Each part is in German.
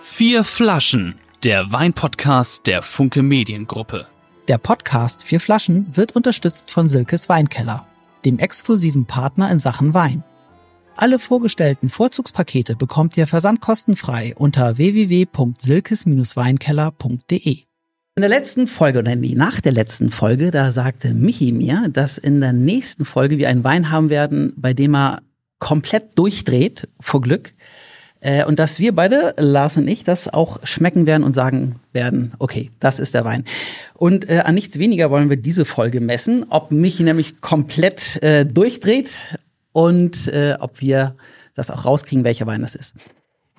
Vier Flaschen, der Weinpodcast der Funke Mediengruppe. Der Podcast Vier Flaschen wird unterstützt von Silkes Weinkeller, dem exklusiven Partner in Sachen Wein. Alle vorgestellten Vorzugspakete bekommt ihr versandkostenfrei unter www.silkes-weinkeller.de. In der letzten Folge oder nach der letzten Folge, da sagte Michi mir, dass in der nächsten Folge wir einen Wein haben werden, bei dem er komplett durchdreht vor Glück. Äh, und dass wir beide, Lars und ich, das auch schmecken werden und sagen werden, okay, das ist der Wein. Und äh, an nichts weniger wollen wir diese Folge messen, ob Michi nämlich komplett äh, durchdreht und äh, ob wir das auch rauskriegen, welcher Wein das ist.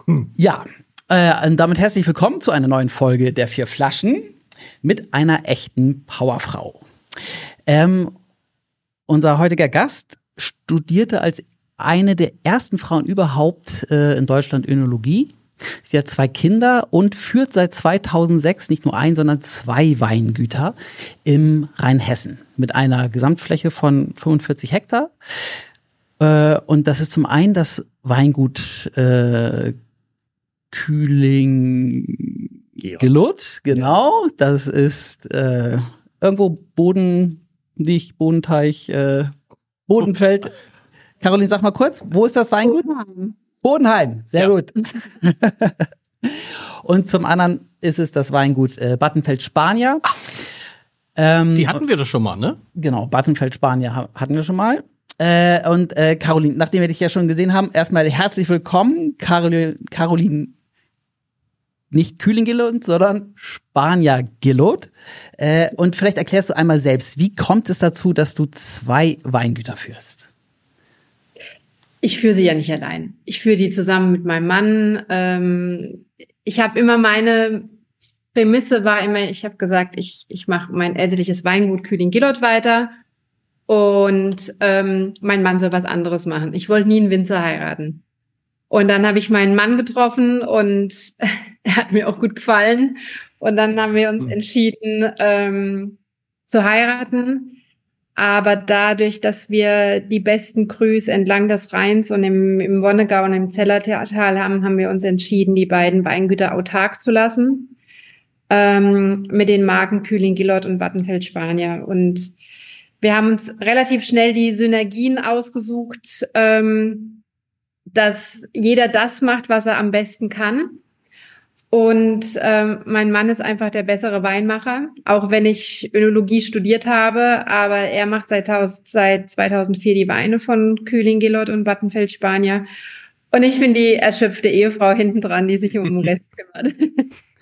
Hm. Ja, äh, und damit herzlich willkommen zu einer neuen Folge der vier Flaschen mit einer echten Powerfrau. Ähm, unser heutiger Gast studierte als eine der ersten Frauen überhaupt äh, in Deutschland Önologie. Sie hat zwei Kinder und führt seit 2006 nicht nur ein, sondern zwei Weingüter im Rheinhessen mit einer Gesamtfläche von 45 Hektar. Äh, und das ist zum einen das Weingut äh, Kühling Gelut, genau. Das ist äh, irgendwo Boden, nicht Bodenteich, äh, Bodenfeld. Caroline, sag mal kurz, wo ist das Weingut? Bodenheim. Bodenheim, sehr ja. gut. Und zum anderen ist es das Weingut äh, Battenfeld Spanier. Ähm, Die hatten wir doch schon mal, ne? Genau, Battenfeld Spanier hatten wir schon mal. Äh, und äh, Caroline, nachdem wir dich ja schon gesehen haben, erstmal herzlich willkommen, Caroline, Caroline nicht Kühling-Gillot, sondern Spanier-Gillot. Äh, und vielleicht erklärst du einmal selbst, wie kommt es dazu, dass du zwei Weingüter führst? Ich führe sie ja nicht allein. Ich führe die zusammen mit meinem Mann. Ähm, ich habe immer meine Prämisse war immer, ich habe gesagt, ich, ich mache mein elterliches Weingut Kühling-Gillot weiter und ähm, mein Mann soll was anderes machen. Ich wollte nie einen Winzer heiraten. Und dann habe ich meinen Mann getroffen und er hat mir auch gut gefallen. Und dann haben wir uns hm. entschieden ähm, zu heiraten. Aber dadurch, dass wir die besten Crus entlang des Rheins und im, im Wonnegau und im Zellertal haben, haben wir uns entschieden, die beiden Weingüter autark zu lassen. Ähm, mit den Marken Kühling Gillot und Wattenfeld Spanier. Und wir haben uns relativ schnell die Synergien ausgesucht, ähm, dass jeder das macht, was er am besten kann. Und ähm, mein Mann ist einfach der bessere Weinmacher, auch wenn ich Önologie studiert habe, aber er macht seit, seit 2004 die Weine von Kühling, Gillot und Battenfeld Spanier. Und ich bin die erschöpfte Ehefrau hinten dran, die sich um den Rest kümmert.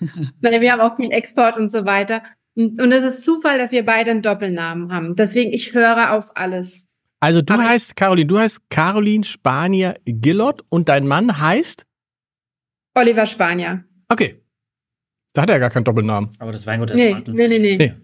wir haben auch viel Export und so weiter. Und, und es ist Zufall, dass wir beide einen Doppelnamen haben. Deswegen, ich höre auf alles. Also du Aber heißt, Caroline, du heißt Caroline Spanier Gillot und dein Mann heißt? Oliver Spanier. Okay. Da hat er ja gar keinen Doppelnamen. Aber das Weingut heißt nee, Battenfeld. Nee, nee, nee.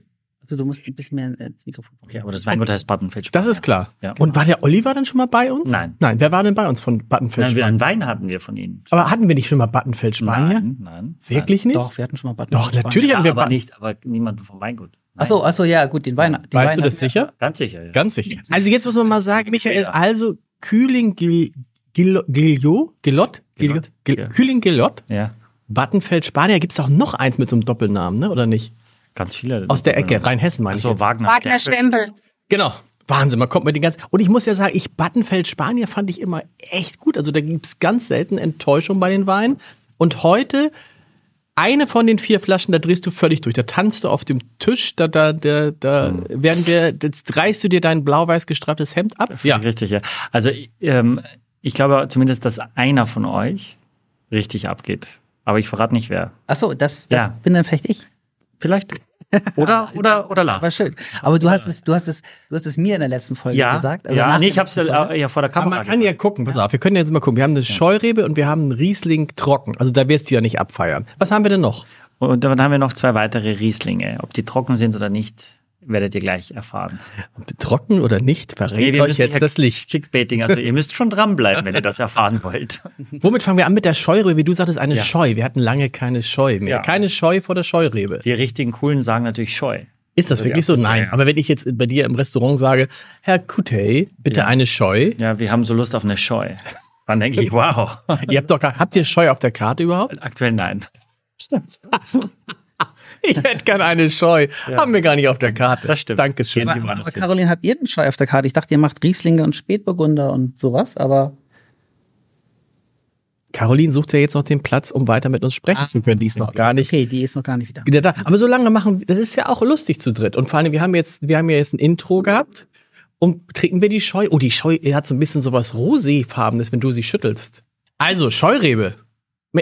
Also du musst ein bisschen mehr ins Mikrofon. Okay, aber das Weingut heißt Battenfeld. Das ist klar. Ja. Und war der Oliver dann schon mal bei uns? Nein. Nein, wer war denn bei uns von Battenfeld Nein, wir einen Wein hatten wir von Ihnen. Aber hatten wir nicht schon mal Battenfeld Spanier? Nein, nein. Wirklich nicht? Doch, wir hatten schon mal Battenfeld Doch, natürlich ja, hatten wir aber nicht, aber niemanden vom Weingut. Achso, achso, ja, gut, den Wein. Den weißt Wein du das sicher? Ganz sicher, ja. Ganz sicher. Also jetzt muss man mal sagen, Michael, also Kühling Gil, Gil, Gilot, Gilot, Gilot, Gil, Kühling Gilot. Ja. Battenfeld Spanier gibt es auch noch eins mit so einem Doppelnamen, ne? Oder nicht? Ganz viele. Aus der Ecke, Rheinhessen meine ich. So, Wagner, Wagner Stempel. Genau. Wahnsinn, man kommt mit den ganzen. Und ich muss ja sagen, ich Battenfeld Spanier fand ich immer echt gut. Also da gibt's ganz selten Enttäuschung bei den Weinen. Und heute eine von den vier Flaschen, da drehst du völlig durch. Da tanzt du auf dem Tisch, da, da, da, da mhm. werden wir, jetzt reißt du dir dein blau-weiß gestreiftes Hemd ab. Ja, richtig, ja. Also ähm, ich glaube zumindest, dass einer von euch richtig abgeht. Aber ich verrate nicht wer. Ach so, das, das Ja. bin dann vielleicht ich. Vielleicht. Oder, oder, oder La. War schön. Aber du hast es, du hast es, du hast es mir in der letzten Folge Ja, gesagt. also ja nee, ich habe es letzten ja, ja vor der Aber Kamera. man kann ja gucken, pass auf, wir können jetzt mal gucken. Wir haben eine Scheurebe und wir haben einen Riesling trocken. Also da wirst du ja nicht abfeiern. Was haben wir denn noch? Und dann haben wir noch zwei weitere Rieslinge. Ob die trocken sind oder nicht, werdet ihr gleich erfahren. Trocken oder nicht, verrät Nee, euch jetzt das Licht. Chickbaiting, also ihr müsst schon dranbleiben, wenn ihr das erfahren wollt. Womit fangen wir an mit der Scheurebe? Wie du sagtest, eine Ja. Scheu. Wir hatten lange keine Scheu mehr. Ja. Keine Scheu vor der Scheurebe. Die richtigen Coolen sagen natürlich Scheu. Ist das Also wirklich so? Nein. Aber wenn ich jetzt bei dir im Restaurant sage, Herr Kutey, bitte Ja. eine Scheu. Ja, wir haben so Lust auf eine Scheu. Dann denke ich, wow. Ihr habt doch habt ihr Scheu auf der Karte überhaupt? Aktuell nein. Ich hätte gerne eine Scheu. Haben wir gar nicht auf der Karte. Das stimmt. Dankeschön. Aber, aber hin. Caroline, habt ihr den Scheu auf der Karte? Ich dachte, ihr macht Rieslinge und Spätburgunder und sowas, aber Caroline sucht ja jetzt noch den Platz, um weiter mit uns sprechen zu können. Die ist noch gar nicht okay, die ist noch gar nicht wieder. wieder da. Aber so lange machen, das ist ja auch lustig zu dritt. Und vor allem, wir haben jetzt, wir haben ja jetzt ein Intro gehabt. Und trinken wir die Scheu? Oh, die Scheu hat so ein bisschen sowas roséfarbenes, wenn du sie schüttelst. Also, Scheurebe.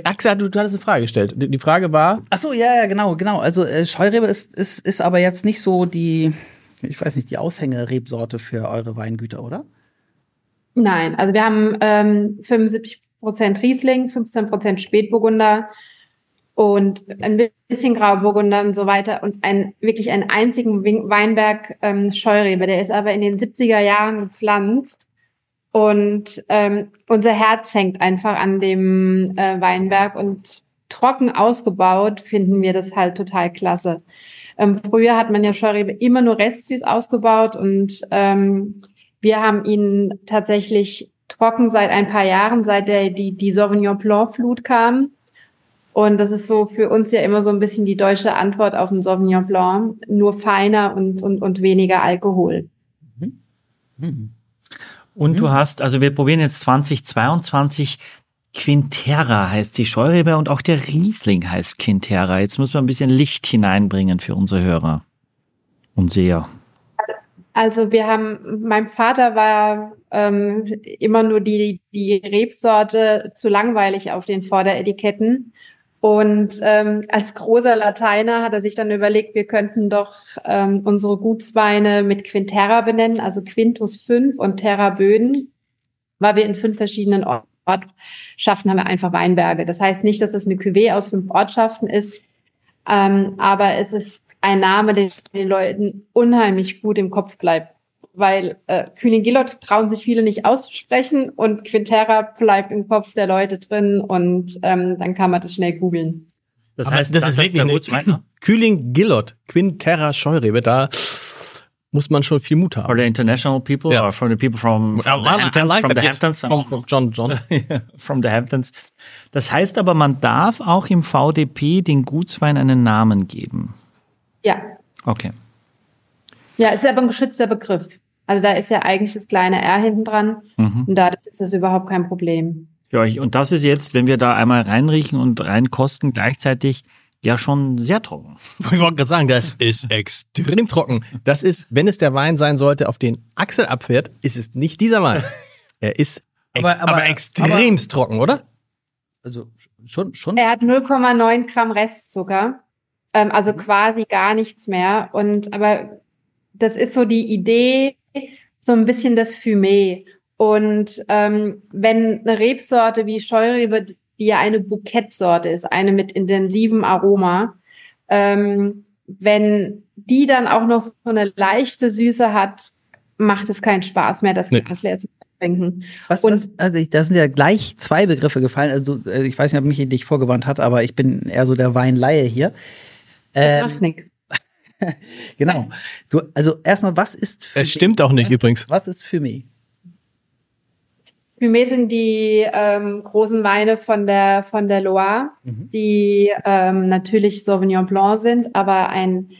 Axel, du, du hattest eine Frage gestellt. Die Frage war, Ach so, ja, ja, genau, genau. Also äh, Scheurebe ist, ist, ist aber jetzt nicht so die, ich weiß nicht, die Aushängerebsorte für eure Weingüter, oder? Nein, also wir haben ähm, 75 Prozent Riesling, 15 Prozent Spätburgunder und ein bisschen Grauburgunder und so weiter und ein wirklich einen einzigen Weinberg ähm, Scheurebe. Der ist aber in den 70er Jahren gepflanzt und ähm, unser Herz hängt einfach an dem äh, Weinberg und trocken ausgebaut finden wir das halt total klasse. Ähm, früher hat man ja Scheurebe immer nur restsüß ausgebaut und ähm, wir haben ihn tatsächlich trocken seit ein paar Jahren, seit der, die, die Sauvignon Blanc Flut kam. Und das ist so für uns ja immer so ein bisschen die deutsche Antwort auf den Sauvignon Blanc. Nur feiner und, und, und weniger Alkohol. Und du hast, also wir probieren jetzt 2022 Quintera heißt die Scheurebe und auch der Riesling heißt Quintera. Jetzt müssen wir ein bisschen Licht hineinbringen für unsere Hörer und Seher. Also wir haben, mein Vater war ähm, immer nur die, die Rebsorte zu langweilig auf den Vorderetiketten. Und ähm, als großer Lateiner hat er sich dann überlegt, wir könnten doch ähm, unsere Gutsweine mit Quintera benennen, also Quintus 5 und Terra Böden, weil wir in fünf verschiedenen Or- Ortschaften haben wir einfach Weinberge. Das heißt nicht, dass es eine Cuvée aus fünf Ortschaften ist, ähm, aber es ist ein Name, der den Leuten unheimlich gut im Kopf bleibt. Weil äh, Kühling-Gillot trauen sich viele nicht auszusprechen und Quintera bleibt im Kopf der Leute drin und ähm, dann kann man das schnell googeln. Das Aber das ist wirklich der eine Gutswein Kühling Gillot, Quinterra Scheurebe. Da muss man schon viel Mut for haben. the international people Ja. or for the people from, from the Hamptons, from the Hamptons, From, from John John. from the Hamptons. Das heißt aber, man darf auch im VDP den Gutswein einen Namen geben. Ja, Okay. ja, es ist aber ein geschützter Begriff. Also da ist ja eigentlich das kleine R hinten dran Mhm. und dadurch ist das überhaupt kein Problem. Für euch. Und das ist jetzt, wenn wir da einmal reinriechen und reinkosten, gleichzeitig ja schon sehr trocken. Ich wollte gerade sagen, das ist extrem trocken. Das ist, wenn es der Wein sein sollte, auf den Axel abfährt, ist es nicht dieser Wein. Er ist ex Aber- aber, aber- extremst trocken, oder? Also schon, schon. Er hat 0,9 Gramm Restzucker, ähm, also quasi gar nichts mehr. Und aber das ist so die Idee, so ein bisschen das Fumé. Und ähm, wenn eine Rebsorte wie Scheurebe, die ja eine Bouquetsorte ist, eine mit intensivem Aroma, ähm, wenn die dann auch noch so eine leichte Süße hat, macht es keinen Spaß mehr, das Nee. Glas leer zu trinken. Was, Und- was, also ich- da sind ja gleich zwei Begriffe gefallen. Also du, äh, ich weiß nicht, ob Michi dich vorgewandt hat, aber ich bin eher so der Weinlaie hier. Das Ähm, macht nichts. genau. Du, also erstmal, was ist für Es stimmt auch nicht übrigens. Was ist für mich? Fumé sind die ähm, großen Weine von der von der Loire, Mhm. die ähm, natürlich Sauvignon Blanc sind, aber ein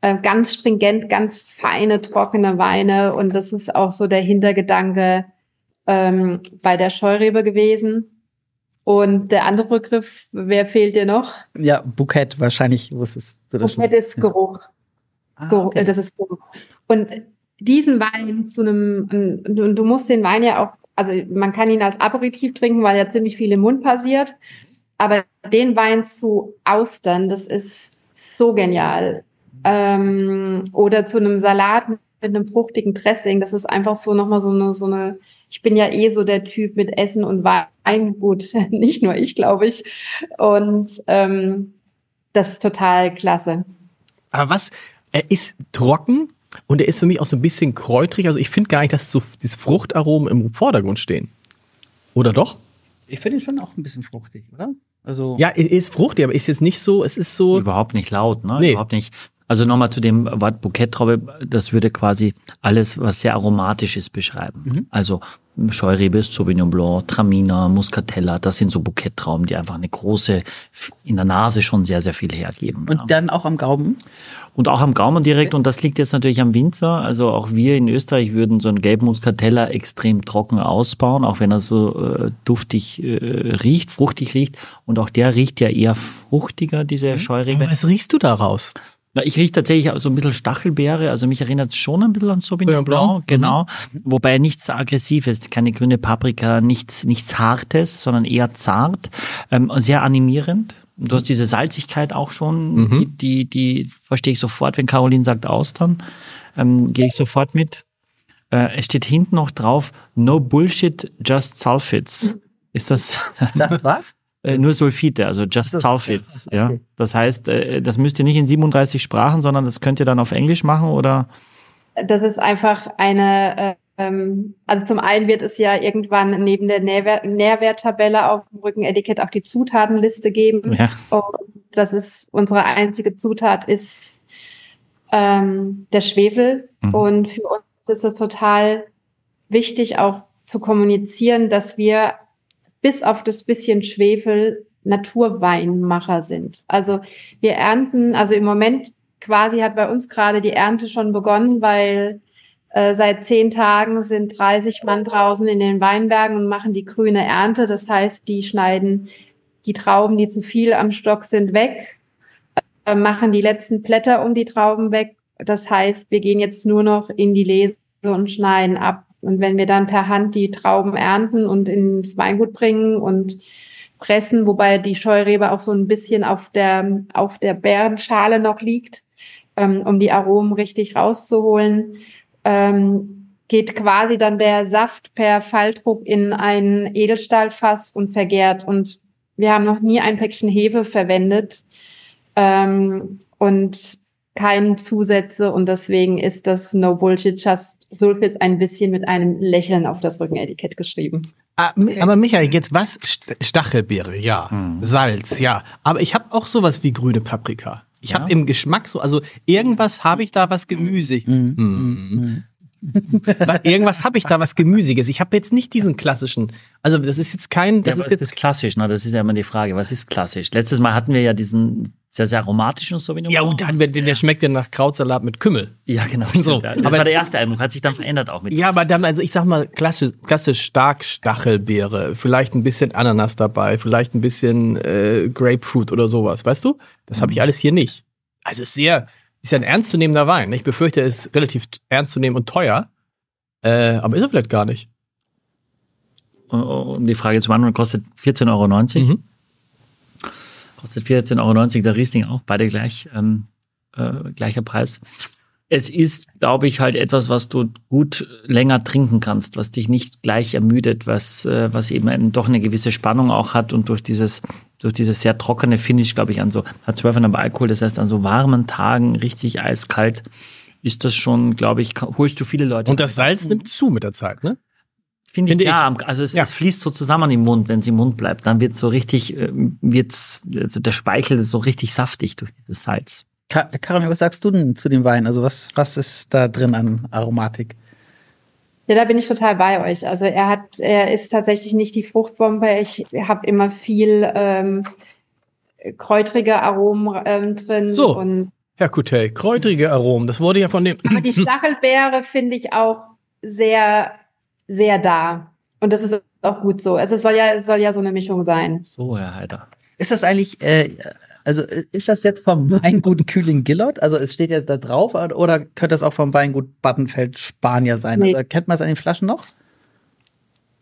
äh, ganz stringent, ganz feine, trockene Weine. Und das ist auch so der Hintergedanke ähm, bei der Scheurebe gewesen. Und der andere Begriff, wer fehlt dir noch? Ja, Bouquet wahrscheinlich wusstest du das Bouquet ist Geruch. Ah, okay. Das ist Geruch. Und diesen Wein zu einem, du, du musst den Wein ja auch, also man kann ihn als Aperitif trinken, weil ja ziemlich viel im Mund passiert. Aber den Wein zu austern, das ist so genial. Ähm, oder zu einem Salat mit einem fruchtigen Dressing, das ist einfach so nochmal so eine, so eine, ich bin ja eh so der Typ mit Essen und Wein, gut, nicht nur ich, glaube ich. Und ähm, das ist total klasse. Aber was, er ist trocken und er ist für mich auch so ein bisschen kräutrig. Also ich finde gar nicht, dass so diese Fruchtaromen im Vordergrund stehen. Oder doch? Ich finde ihn schon auch ein bisschen fruchtig, oder? Also Ja, er ist fruchtig, aber ist jetzt nicht so, es ist so. Überhaupt nicht laut, ne? Nee. Überhaupt nicht. Also nochmal zu dem Wort Bouquettraube, das würde quasi alles, was sehr aromatisch ist, beschreiben. Also Scheurebe ist Sauvignon Blanc, Traminer, Muscatella, das sind so Buketttrauben, die einfach eine große, in der Nase schon sehr, sehr viel hergeben. Und dann auch am Gaumen? Und auch am Gaumen direkt. Und das liegt jetzt natürlich am Winzer. Also auch wir in Österreich würden so einen Gelbmuscatella extrem trocken ausbauen, auch wenn er so äh, duftig äh, riecht, fruchtig riecht. Und auch der riecht ja eher fruchtiger, diese Scheurebe. Was riechst du daraus? Na, ich rieche tatsächlich so ein bisschen Stachelbeere, also mich erinnert es schon ein bisschen an Sauvignon Blanc. Genau. Wobei nichts aggressives, keine grüne Paprika, nichts, nichts Hartes, sondern eher zart, ähm, sehr animierend. Du hast diese Salzigkeit auch schon, die, die, die verstehe ich sofort, wenn Caroline sagt Austern, ähm, gehe ich sofort mit. Äh, es steht hinten noch drauf, no bullshit, just sulfites. Ist das, Das was? Äh, nur Sulfite, also just sulfites, ja. Das heißt, äh, das müsst ihr nicht in 37 Sprachen, sondern das könnt ihr dann auf Englisch machen oder? Das ist einfach eine, äh, ähm, also zum einen wird es ja irgendwann neben der Nährwert, Nährwerttabelle auf dem Rückenetikett auch die Zutatenliste geben. Ja. Und das ist unsere einzige Zutat ist ähm, der Schwefel. Mhm. Und für uns ist es total wichtig, auch zu kommunizieren, dass wir bis auf das bisschen Schwefel Naturweinmacher sind. Also wir ernten, also im Moment quasi hat bei uns gerade die Ernte schon begonnen, weil äh, seit zehn Tagen sind 30 Mann draußen in den Weinbergen und machen die grüne Ernte. Das heißt, die schneiden die Trauben, die zu viel am Stock sind, weg, äh, machen die letzten Blätter um die Trauben weg. Das heißt, wir gehen jetzt nur noch in die Lese und schneiden ab. Und wenn wir dann per Hand die Trauben ernten und ins Weingut bringen und pressen, wobei die Scheurebe auch so ein bisschen auf der, auf der Beerenschale noch liegt, ähm, um die Aromen richtig rauszuholen, ähm, geht quasi dann der Saft per Falldruck in ein Edelstahlfass und vergärt. Und wir haben noch nie ein Päckchen Hefe verwendet ähm, und keine Zusätze. Und deswegen ist das No Bullshit Just Sulfites ein bisschen mit einem Lächeln auf das Rückenetikett geschrieben. Ah, Mi- Aber Michael, jetzt was? St- Stachelbeere, ja. Salz, ja. Aber ich habe auch sowas wie grüne Paprika. Ich Ja? habe im Geschmack so, also irgendwas habe ich da was gemüsig. Mm. Wa- irgendwas habe ich da was gemüsiges. Ich habe jetzt nicht diesen klassischen. Also das ist jetzt kein. Das Das, ist ja, jetzt, das ist klassisch, ne? Das ist ja immer die Frage, was ist klassisch? Letztes Mal hatten wir ja diesen sehr, sehr aromatischen Sauvignon ja, Blanc. und dann, der, der schmeckt ja nach Krautsalat mit Kümmel. Ja, genau. So, das aber- war der erste Eindruck, hat sich dann verändert auch mit. Ja, aber dann, also ich sag mal, klassisch, klassisch stark Stachelbeere, vielleicht ein bisschen Ananas dabei, vielleicht ein bisschen äh, Grapefruit oder sowas, weißt du? Das habe ich alles hier nicht. Also ist sehr, ist ja ein ernstzunehmender Wein. Ich befürchte, er ist relativ t- ernst zu nehmen und teuer. Äh, aber ist er vielleicht gar nicht. Um die Frage zu beantworten, kostet 14,90 Euro. Mhm. Kostet 14,90 Euro der Riesling auch, beide gleich, ähm, äh, gleicher Preis. Es ist, glaube ich, halt etwas, was du gut länger trinken kannst, was dich nicht gleich ermüdet, was, äh, was eben ein, doch eine gewisse Spannung auch hat und durch dieses, durch dieses sehr trockene Finish, glaube ich, an so, hat 12 Alkohol, das heißt, an so warmen Tagen, richtig eiskalt, ist das schon, glaube ich, holst du viele Leute. Und das Salz nimmt zu mit der Zeit, ne? Finde ich, Finde ja, also es, Ja. es fließt so zusammen im Mund, wenn es im Mund bleibt. Dann wird so richtig, ähm, wird's, also der Speichel ist so richtig saftig durch dieses Salz. Ka Karin, was sagst du denn zu dem Wein? Also was, was ist da drin an Aromatik? Ja, da bin ich total bei euch. Also er hat, er ist tatsächlich nicht die Fruchtbombe. Ich habe immer viel ähm, kräutrige Aromen ähm, drin. So. Und Herr Coutet, kräutrige Aromen, das wurde ja von dem. aber die Stachelbeere finde ich auch sehr, sehr da. Und das ist auch gut so. Also es soll ja, es soll ja so eine Mischung sein. So, Herr Heider. Ist das eigentlich, äh, also ist das jetzt vom Weingut Kühling Gillot? Also es steht ja da drauf, oder könnte das auch vom Weingut Battenfeld Spanier sein? Nee. Also erkennt man es an den Flaschen noch?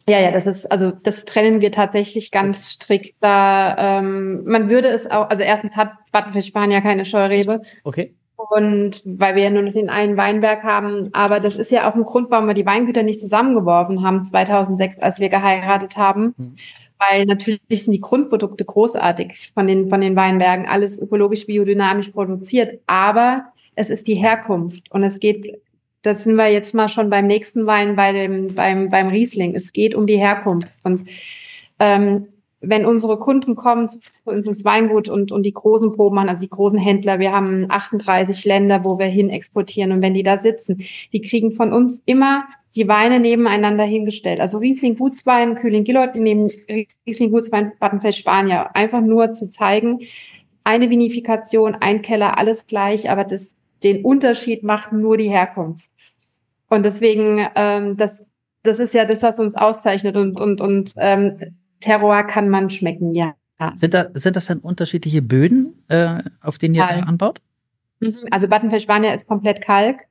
Ja, ja, das ist, also das trennen wir tatsächlich ganz strikt. Da ähm, man würde es auch, also erstens hat Battenfisch Spanier keine Scheurebe. Okay. Und weil wir ja nur noch den einen Weinberg haben, aber das ist ja auch ein Grund, warum wir die Weingüter nicht zusammengeworfen haben 2006, als wir geheiratet haben. Mhm. Weil natürlich sind die Grundprodukte großartig von den, von den Weinbergen, alles ökologisch biodynamisch produziert, aber es ist die Herkunft und es geht, das sind wir jetzt mal schon beim nächsten Wein, bei dem, beim, beim Riesling. Es geht um die Herkunft und ähm, wenn unsere Kunden kommen zu uns ins Weingut und, und die großen Proben also die großen Händler, wir haben 38 Länder, wo wir hin exportieren und wenn die da sitzen, die kriegen von uns immer die Weine nebeneinander hingestellt. Also Riesling Gutswein, Kühling Gillot neben Riesling Gutswein Battenfeld Spanier. Einfach nur zu zeigen, eine Vinifikation, ein Keller, alles gleich, aber das, den Unterschied macht nur die Herkunft. Und deswegen, ähm, das, das ist ja das, was uns auszeichnet und, und, und ähm, Terroir kann man schmecken, ja. Sind, da, sind das dann unterschiedliche Böden, äh, auf denen ihr Kalk. da anbaut? Mhm. Also Battenfeld Spanier ist komplett Kalk.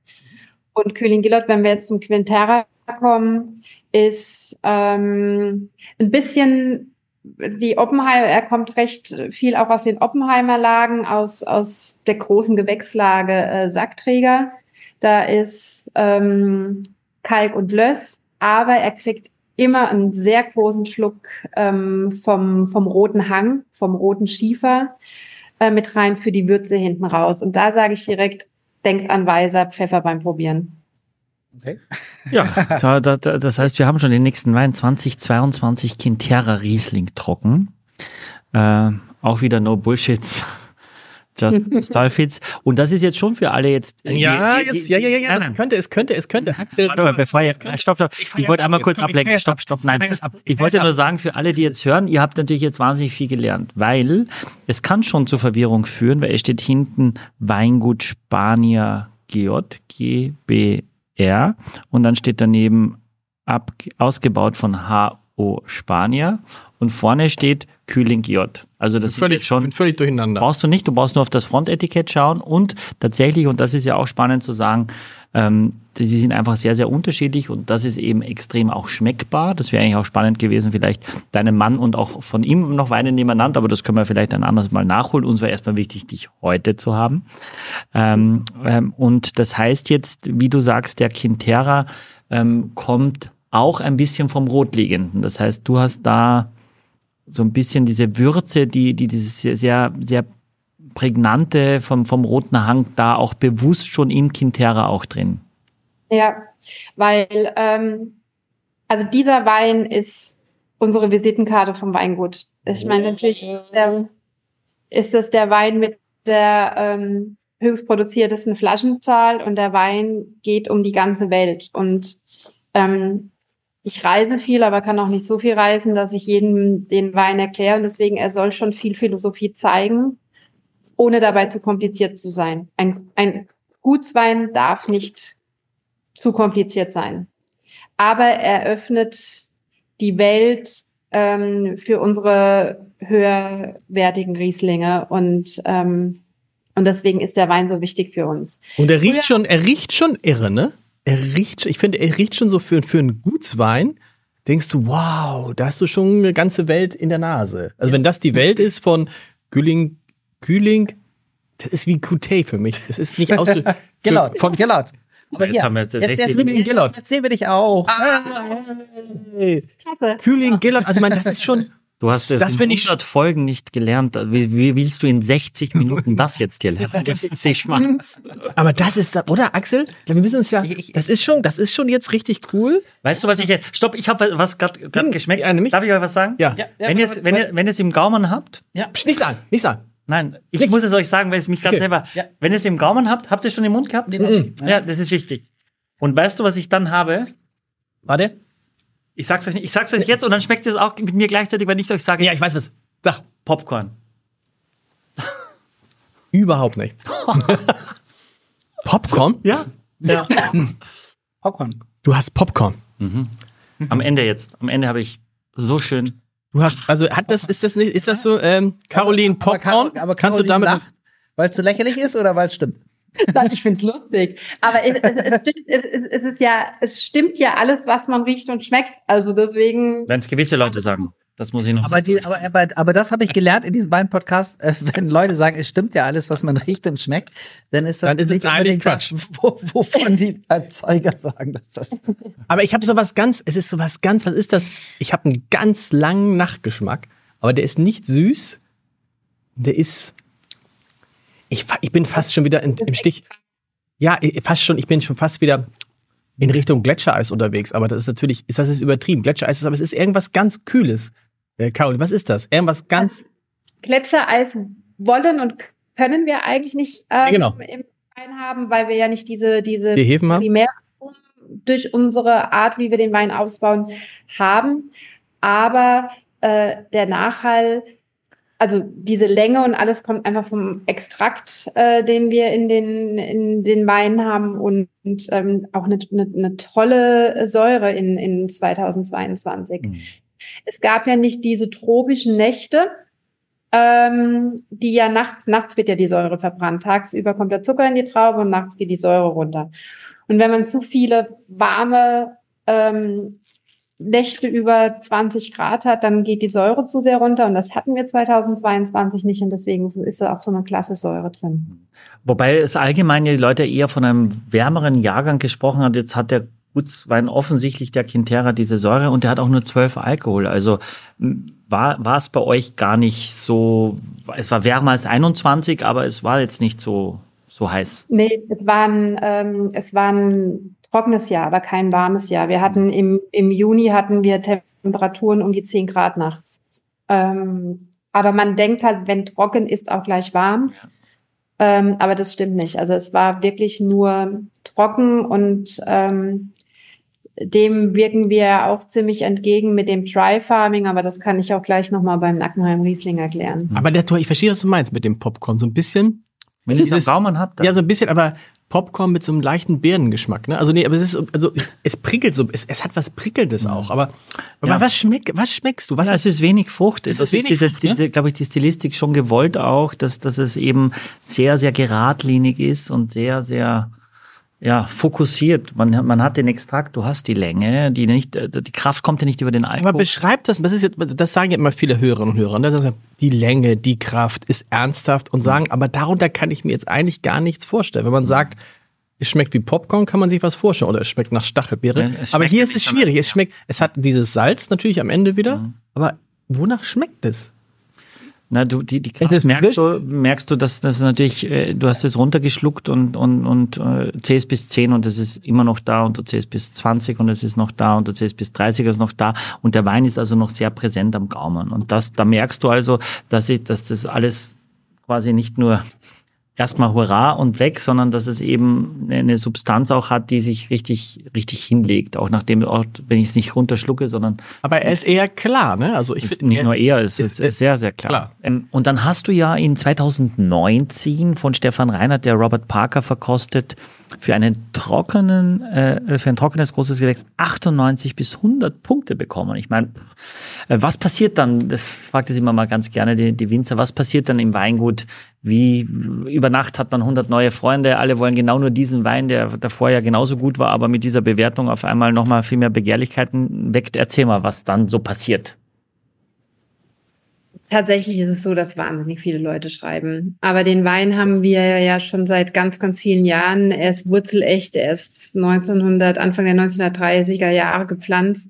Und Kühling Gillot, wenn wir jetzt zum Quintera kommen, ist ähm, ein bisschen die Oppenheimer, er kommt recht viel auch aus den Oppenheimer Lagen, aus, aus der großen Gewächslage äh, Sackträger. Da ist ähm, Kalk und Löss, aber er kriegt immer einen sehr großen Schluck ähm, vom, vom roten Hang, vom roten Schiefer äh, mit rein für die Würze hinten raus. Und da sage ich direkt, denkt an Weiser Pfeffer beim Probieren. Okay. Ja, da, da, da, das heißt, wir haben schon den nächsten Wein 2022 Quintera Riesling trocken. Äh, auch wieder no Bullshits. Stylefits. Und das ist jetzt schon für alle jetzt. die- Ja, jetzt, ja, ja, ja, ja. Nein, könnte, es könnte, es könnte. Axel. Warte mal, bevor ihr, stopp, stopp. Ich wollte einmal kurz ablenken. Stopp, stopp, nein. Ich wollte nur sagen, für alle, die jetzt hören, ihr habt natürlich jetzt wahnsinnig viel gelernt, weil es kann schon zur Verwirrung führen, weil es steht hinten Weingut Spanier GJ, GBR und dann steht daneben ab, ausgebaut von HO Spanier und vorne steht Kühling J. Also das ist Völlig, schon völlig durcheinander. Brauchst du nicht, du brauchst nur auf das Frontetikett schauen und tatsächlich, und das ist ja auch spannend zu sagen, ähm, die- sie sind einfach sehr, sehr unterschiedlich und das ist eben extrem auch schmeckbar. Das wäre eigentlich auch spannend gewesen, vielleicht deinem Mann und auch von ihm noch Weine nebeneinander, aber das können wir vielleicht ein anderes Mal nachholen. Uns war erstmal wichtig, dich heute zu haben. Ähm, ähm, und das heißt jetzt, wie du sagst, der Quintera ähm, kommt auch ein bisschen vom Rotliegenden. Das heißt, du hast da so ein bisschen diese Würze, die, die dieses sehr, sehr, prägnante vom, vom roten Hang da auch bewusst schon im Quintera auch drin. Ja, weil ähm, also dieser Wein ist unsere Visitenkarte vom Weingut. Ich meine, natürlich ist, es der, ist das der Wein mit der ähm, höchst produziertesten Flaschenzahl und der Wein geht um die ganze Welt. Und ähm, ich reise viel, aber kann auch nicht so viel reisen, dass ich jedem den Wein erkläre. Und deswegen, er soll schon viel Philosophie zeigen, ohne dabei zu kompliziert zu sein. Ein, ein Gutswein darf nicht zu kompliziert sein. Aber er öffnet die Welt ähm, für unsere höherwertigen Rieslinge und ähm, und deswegen ist der Wein so wichtig für uns. Und er riecht schon, er riecht schon irre, ne? Er riecht, schon- ich finde, er riecht schon so für, für einen Gutswein. Denkst du, wow, da hast du schon eine ganze Welt in der Nase. Also wenn das die Welt ist von Kühling, Kühling, das ist wie Couté für mich. Das ist nicht aus. Genau, Von, Gellert. Aber Jetzt hier, haben wir jetzt der, der, der, Gellert. Jetzt sehen wir dich auch. Klasse. Kühling, Gillard, also man, das ist schon. Du hast es Das in finde ich 100 Folgen nicht gelernt. Wie, wie willst du in 60 Minuten das jetzt hier lernen? Das ist sehr schmatz. Aber das ist, da- oder Axel? Ja, wir müssen uns ja. Das ist schon, das ist schon jetzt richtig cool. Weißt du, was ich jetzt, stopp, ich habe was gerade geschmeckt. ja, nämlich? Darf ich euch was sagen? Ja. Ja. Wenn ihr es wenn ihr, wenn ihr es im Gaumen habt, Psst, nicht sagen, nicht sagen. Nein, ich muss es euch sagen, weil es mich gerade Okay. selber. Ja. Wenn ihr es im Gaumen habt, habt ihr es schon im Mund gehabt? Ja, das ist wichtig. Und weißt du, was ich dann habe? Warte. Ich sag's euch nicht, ich sag's euch jetzt und dann schmeckt es auch mit mir gleichzeitig, wenn ich euch sage, Ja, ich weiß was. Sag. Popcorn. Überhaupt nicht. Popcorn? Ja? Ja. Popcorn. Du hast Popcorn. Am Ende jetzt. Am Ende habe ich so schön. Du hast, also hat das, ist das nicht, ist das so, ähm, Caroline Aber Popcorn? Aber Kannst du Caroline damit lacht, Weil es so lächerlich ist oder weil es stimmt? Nein, ich find's lustig. Aber es, es, es, stimmt, es, es- es ist ja, es stimmt ja alles, was man riecht und schmeckt. Also deswegen. Wenn es gewisse Leute sagen. Das muss ich noch. Aber, die, aber, aber, aber das habe ich gelernt in diesem beiden Podcast. Äh, wenn Leute sagen, es stimmt ja alles, was man riecht und schmeckt, dann ist das Dann ist es nicht unbedingt das, wo, wovon die Erzeuger sagen, dass das Aber ich habe so was ganz, es ist so was ganz, was ist das? Ich habe einen ganz langen Nachgeschmack, aber der ist nicht süß. Der ist, ich, ich bin fast schon wieder in, im Stich. Ja, fast schon, ich bin schon fast wieder in Richtung Gletschereis unterwegs, aber das ist natürlich, ist das ist übertrieben. Gletschereis ist, aber es ist irgendwas ganz Kühles. Äh, Caroline, was ist das? Irgendwas ganz, Gletschereis wollen und können wir eigentlich nicht ähm, Ja, genau. im Wein haben, weil wir ja nicht diese, diese Die Hefen haben? durch unsere Art, wie wir den Wein ausbauen, haben. Aber äh, der Nachhall, also diese Länge und alles kommt einfach vom Extrakt, äh, den wir in den, in den Weinen haben und, und ähm, auch eine, eine, eine tolle Säure in, in 2022. Mhm. Es gab ja nicht diese tropischen Nächte, ähm, die ja nachts, nachts wird ja die Säure verbrannt. Tagsüber kommt der Zucker in die Traube und nachts geht die Säure runter. Und wenn man zu viele warme ähm, Nächte über 20 Grad hat, dann geht die Säure zu sehr runter und das hatten wir 2022 nicht und deswegen ist da auch so eine klasse Säure drin. Wobei es allgemein die Leute eher von einem wärmeren Jahrgang gesprochen hat. Jetzt hat der Gutswein offensichtlich der Quintera diese Säure und der hat auch nur 12 Alkohol. Also war, war es bei euch gar nicht so, es war wärmer als 21, aber es war jetzt nicht so, so heiß. Nee, es war ein, ähm, es war ein trockenes Jahr, aber kein warmes Jahr. Wir hatten im, im Juni hatten wir Temperaturen um die 10 Grad nachts. Ähm, aber man denkt halt, wenn trocken ist, auch gleich warm. Ja. Ähm, aber das stimmt nicht. Also es war wirklich nur trocken und ähm, dem wirken wir auch ziemlich entgegen mit dem Dry Farming, aber das kann ich auch gleich nochmal beim Nackenheim Riesling erklären. Aber der, ich verstehe, was du meinst mit dem Popcorn. So ein bisschen. Wenn ihr es am Gaumen habt. Ja, so ein bisschen, aber Popcorn mit so einem leichten Birnengeschmack, ne? Also nee, aber es ist also es prickelt so, es, es hat was prickelndes auch, aber, aber ja. was schmeckt was schmeckst du? Was ja, ist, es ist wenig Frucht, es ist, ist dieses, Frucht, diese, ja? glaube ich, die Stilistik schon gewollt auch, dass dass es eben sehr sehr geradlinig ist und sehr sehr ja, fokussiert. Man, man hat den Extrakt, du hast die Länge, die nicht, äh, die Kraft kommt ja nicht über den Alkohol. Aber beschreib das, das ist jetzt, das sagen ja immer viele Hörerinnen und Hörer, ne? die Länge, die Kraft ist ernsthaft und sagen, aber darunter kann ich mir jetzt eigentlich gar nichts vorstellen. Wenn man sagt, es schmeckt wie Popcorn, kann man sich was vorstellen, oder es schmeckt nach Stachelbeere. Ja, aber hier ist es schwierig. Es schmeckt, es hat dieses Salz natürlich am Ende wieder, mhm. aber wonach schmeckt es? Na, du, die, die Kraft merkst du, merkst du, dass das natürlich, äh, du hast es runtergeschluckt und, und, und äh, zählst bis 10 und es ist immer noch da und du zählst bis 20 und es ist noch da und du zählst bis 30 ist noch da und der Wein ist also noch sehr präsent am Gaumen. Und das, da merkst du also, dass ich, dass das alles quasi nicht nur erstmal Hurra und weg, sondern dass es eben eine Substanz auch hat, die sich richtig, richtig hinlegt. Auch nachdem, auch wenn ich es nicht runterschlucke, sondern. Aber er ist eher klar, ne? Also ich finde. Nicht nur eher, es ist, ist sehr, sehr klar. klar. Ähm, und dann hast du ja in 2019 von Stefan Reinhardt, der Robert Parker verkostet, für einen trockenen, äh, für ein trockenes großes Gewächs 98 bis 100 Punkte bekommen. Ich meine, äh, was passiert dann? Das fragt es immer mal ganz gerne die, die Winzer. Was passiert dann im Weingut? Wie über Nacht hat man 100 neue Freunde, alle wollen genau nur diesen Wein, der davor ja genauso gut war, aber mit dieser Bewertung auf einmal nochmal viel mehr Begehrlichkeiten weckt. Erzähl mal, was dann so passiert. Tatsächlich ist es so, dass wahnsinnig viele Leute schreiben. Aber den Wein haben wir ja schon seit ganz, ganz vielen Jahren. Er ist wurzelecht. Er ist 1900, Anfang der 1930er Jahre gepflanzt.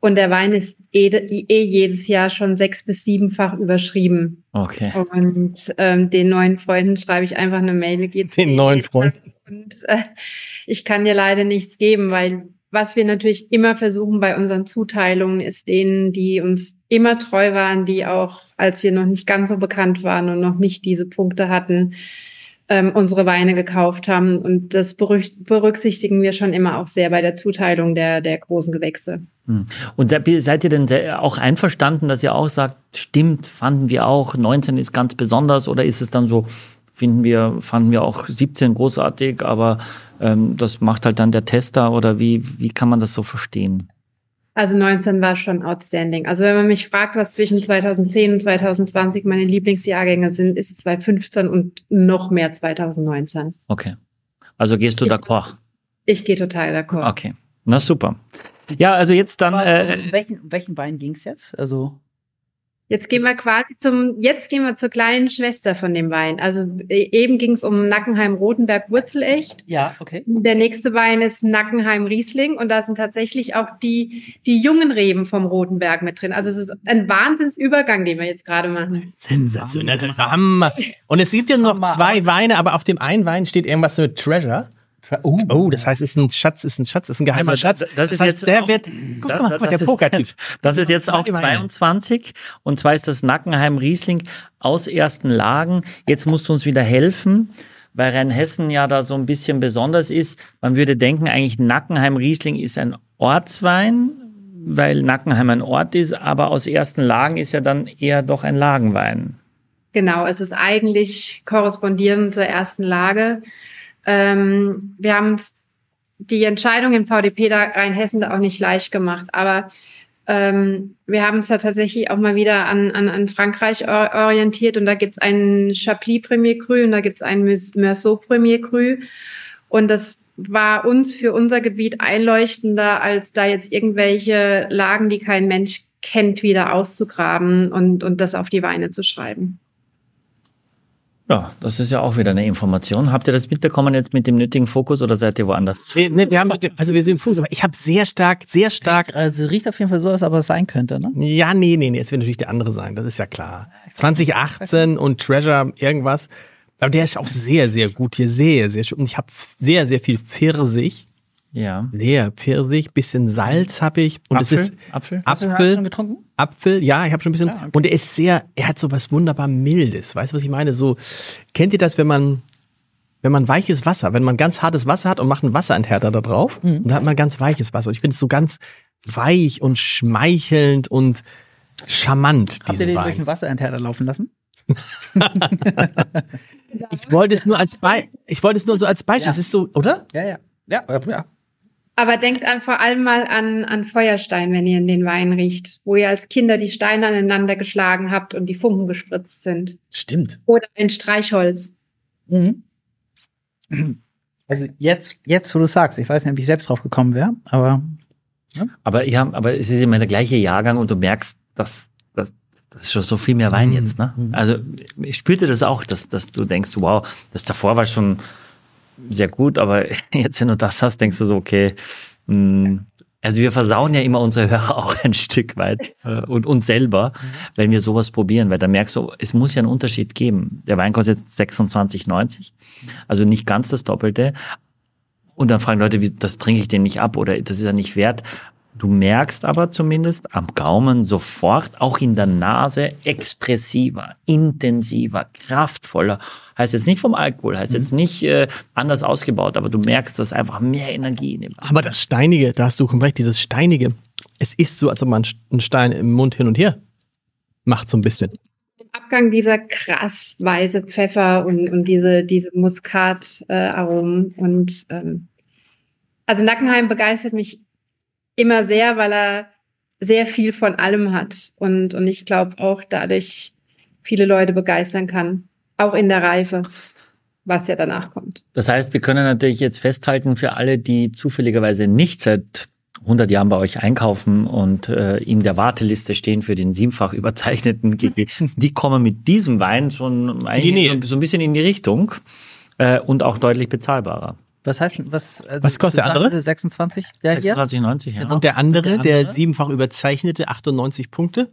Und der Wein ist eh, eh jedes Jahr schon sechs- bis siebenfach überschrieben. Okay. Und ähm, den neuen Freunden schreibe ich einfach eine Mail. Geht's den neuen Freunden. Und äh, ich kann dir leider nichts geben, weil was wir natürlich immer versuchen bei unseren Zuteilungen, ist denen, die uns immer treu waren, die auch, als wir noch nicht ganz so bekannt waren und noch nicht diese Punkte hatten, ähm, unsere Weine gekauft haben. Und das berücksichtigen wir schon immer auch sehr bei der Zuteilung der, der großen Gewächse. Hm. Und seid ihr denn auch einverstanden, dass ihr auch sagt, stimmt, fanden wir auch, 19 ist ganz besonders oder ist es dann so, finden wir, fanden wir auch 17 großartig, aber ähm, das macht halt dann der Tester oder wie, wie kann man das so verstehen? Also 19 war schon outstanding. Also wenn man mich fragt, was zwischen 2010 und 2020 meine Lieblingsjahrgänge sind, ist es 2015 und noch mehr 2019. Okay. Also gehst du d'accord? Ich gehe total d'accord. Okay. Na super. Ja, also jetzt dann. Äh, welchen, welchen Wein ging es jetzt? Also Jetzt gehen wir quasi zum, jetzt gehen wir zur kleinen Schwester von dem Wein. Also e, eben ging es um Nackenheim Rotenberg Wurzelecht. Ja, okay. Der nächste Wein ist Nackenheim Riesling und da sind tatsächlich auch die, die jungen Reben vom Rotenberg mit drin. Also es ist ein Wahnsinnsübergang, den wir jetzt gerade machen. Sensationell. Hammer. Und es gibt ja noch zwei Weine, aber auf dem einen Wein steht irgendwas mit Treasure. Oh, oh, das heißt, es ist ein Schatz, ist ein Schatz, ist ein geheimer Schatz. Das, das, ist heißt, jetzt der auch, wird, guck das, mal, das, der Poker -Typ. Das ist jetzt auch 22 und zwar ist das Nackenheim Riesling aus ersten Lagen. Jetzt musst du uns wieder helfen. weil Rheinhessen ja da so ein bisschen besonders ist. Man würde denken, eigentlich Nackenheim Riesling ist ein Ortswein, weil Nackenheim ein Ort ist, aber aus ersten Lagen ist ja dann eher doch ein Lagenwein. Genau, es ist eigentlich korrespondierend zur ersten Lage. Ähm, wir haben die Entscheidung im VDP da Rheinhessen da auch nicht leicht gemacht, aber ähm, wir haben uns da tatsächlich auch mal wieder an, an, an Frankreich orientiert und da gibt es einen Chablis Premier Cru und da gibt es einen Meursault Premier Cru und das war uns für unser Gebiet einleuchtender, als da jetzt irgendwelche Lagen, die kein Mensch kennt, wieder auszugraben und, und das auf die Weine zu schreiben. Ja, das ist ja auch wieder eine Information. Habt ihr das mitbekommen jetzt mit dem nötigen Fokus oder seid ihr woanders? Nee, nee, wir haben, also wir sind im Fokus, aber ich habe sehr stark, sehr stark. Also riecht auf jeden Fall so, als ob es sein könnte, ne? Ja, nee, nee, nee, es wird natürlich der andere sein, das ist ja klar. 2018 und Treasure irgendwas. Aber der ist auch sehr, sehr gut hier, sehr, sehr schön. Und ich habe sehr, sehr viel Pfirsich. Ja. Sehr Pfirsich, bisschen Salz habe ich. Und Apfel? es ist Apfel? Hast du Apfel. schon getrunken? Apfel, ja, ich habe schon ein bisschen. Ah, okay. Und er ist sehr, er hat so was wunderbar Mildes. Weißt du, was ich meine? So, kennt ihr das, wenn man, wenn man weiches Wasser, wenn man ganz hartes Wasser hat und macht einen Wasserenthärter da drauf, Mhm. und dann hat man ganz weiches Wasser. Und ich finde es so ganz weich und schmeichelnd und charmant, Habt ihr den durch Wein. den Wasserenthärter laufen lassen? Ich wollte es nur als Be ich wollte es nur so als Beispiel. Es ist so, oder? Ja, ja. Ja, ja. Aber denkt an, vor allem mal an, an Feuerstein, wenn ihr in den Wein riecht, wo ihr als Kinder die Steine aneinander geschlagen habt und die Funken gespritzt sind. Stimmt. Oder ein Streichholz. Mhm. Also jetzt, jetzt, wo du sagst, ich weiß nicht, ob ich selbst drauf gekommen wäre, aber Aber ja, aber es ist immer der gleiche Jahrgang und du merkst, dass, dass das ist schon so viel mehr Wein jetzt, ne? Also ich spürte das auch, dass, dass du denkst, wow, das davor war schon sehr gut, aber jetzt, wenn du das hast, denkst du so, okay, mh, also wir versauen ja immer unsere Hörer auch ein Stück weit äh, und uns selber, wenn wir sowas probieren, weil da merkst du, es muss ja einen Unterschied geben. Der Wein kostet jetzt 26,90, also nicht ganz das Doppelte, und dann fragen Leute, wie, das trinke ich den nicht ab oder das ist ja nicht wert. Du merkst aber zumindest am Gaumen sofort, auch in der Nase, expressiver, intensiver, kraftvoller. Heißt jetzt nicht vom Alkohol, heißt jetzt nicht äh, anders ausgebaut, aber du merkst, dass einfach mehr Energie in dem Aber das Steinige, da hast du recht, dieses Steinige, es ist so, als ob man einen Stein im Mund hin und her macht, so ein bisschen. Im Abgang dieser krass weiße Pfeffer und, und diese, diese Muskat-Aromen. und ähm, also Nackenheim begeistert mich immer sehr, weil er sehr viel von allem hat. Und, und ich glaube auch dadurch viele Leute begeistern kann. Auch in der Reife, was ja danach kommt. Das heißt, wir können natürlich jetzt festhalten für alle, die zufälligerweise nicht seit 100 Jahren bei euch einkaufen und äh, in der Warteliste stehen für den siebenfach überzeichneten GP, die kommen mit diesem Wein schon so, so ein bisschen in die Richtung äh, und auch deutlich bezahlbarer. Was heißt was, also, Was kostet der andere? sagtest 26, der hier? 36,90, ja. Und der andere, der, der andere? siebenfach überzeichnete 98 Punkte,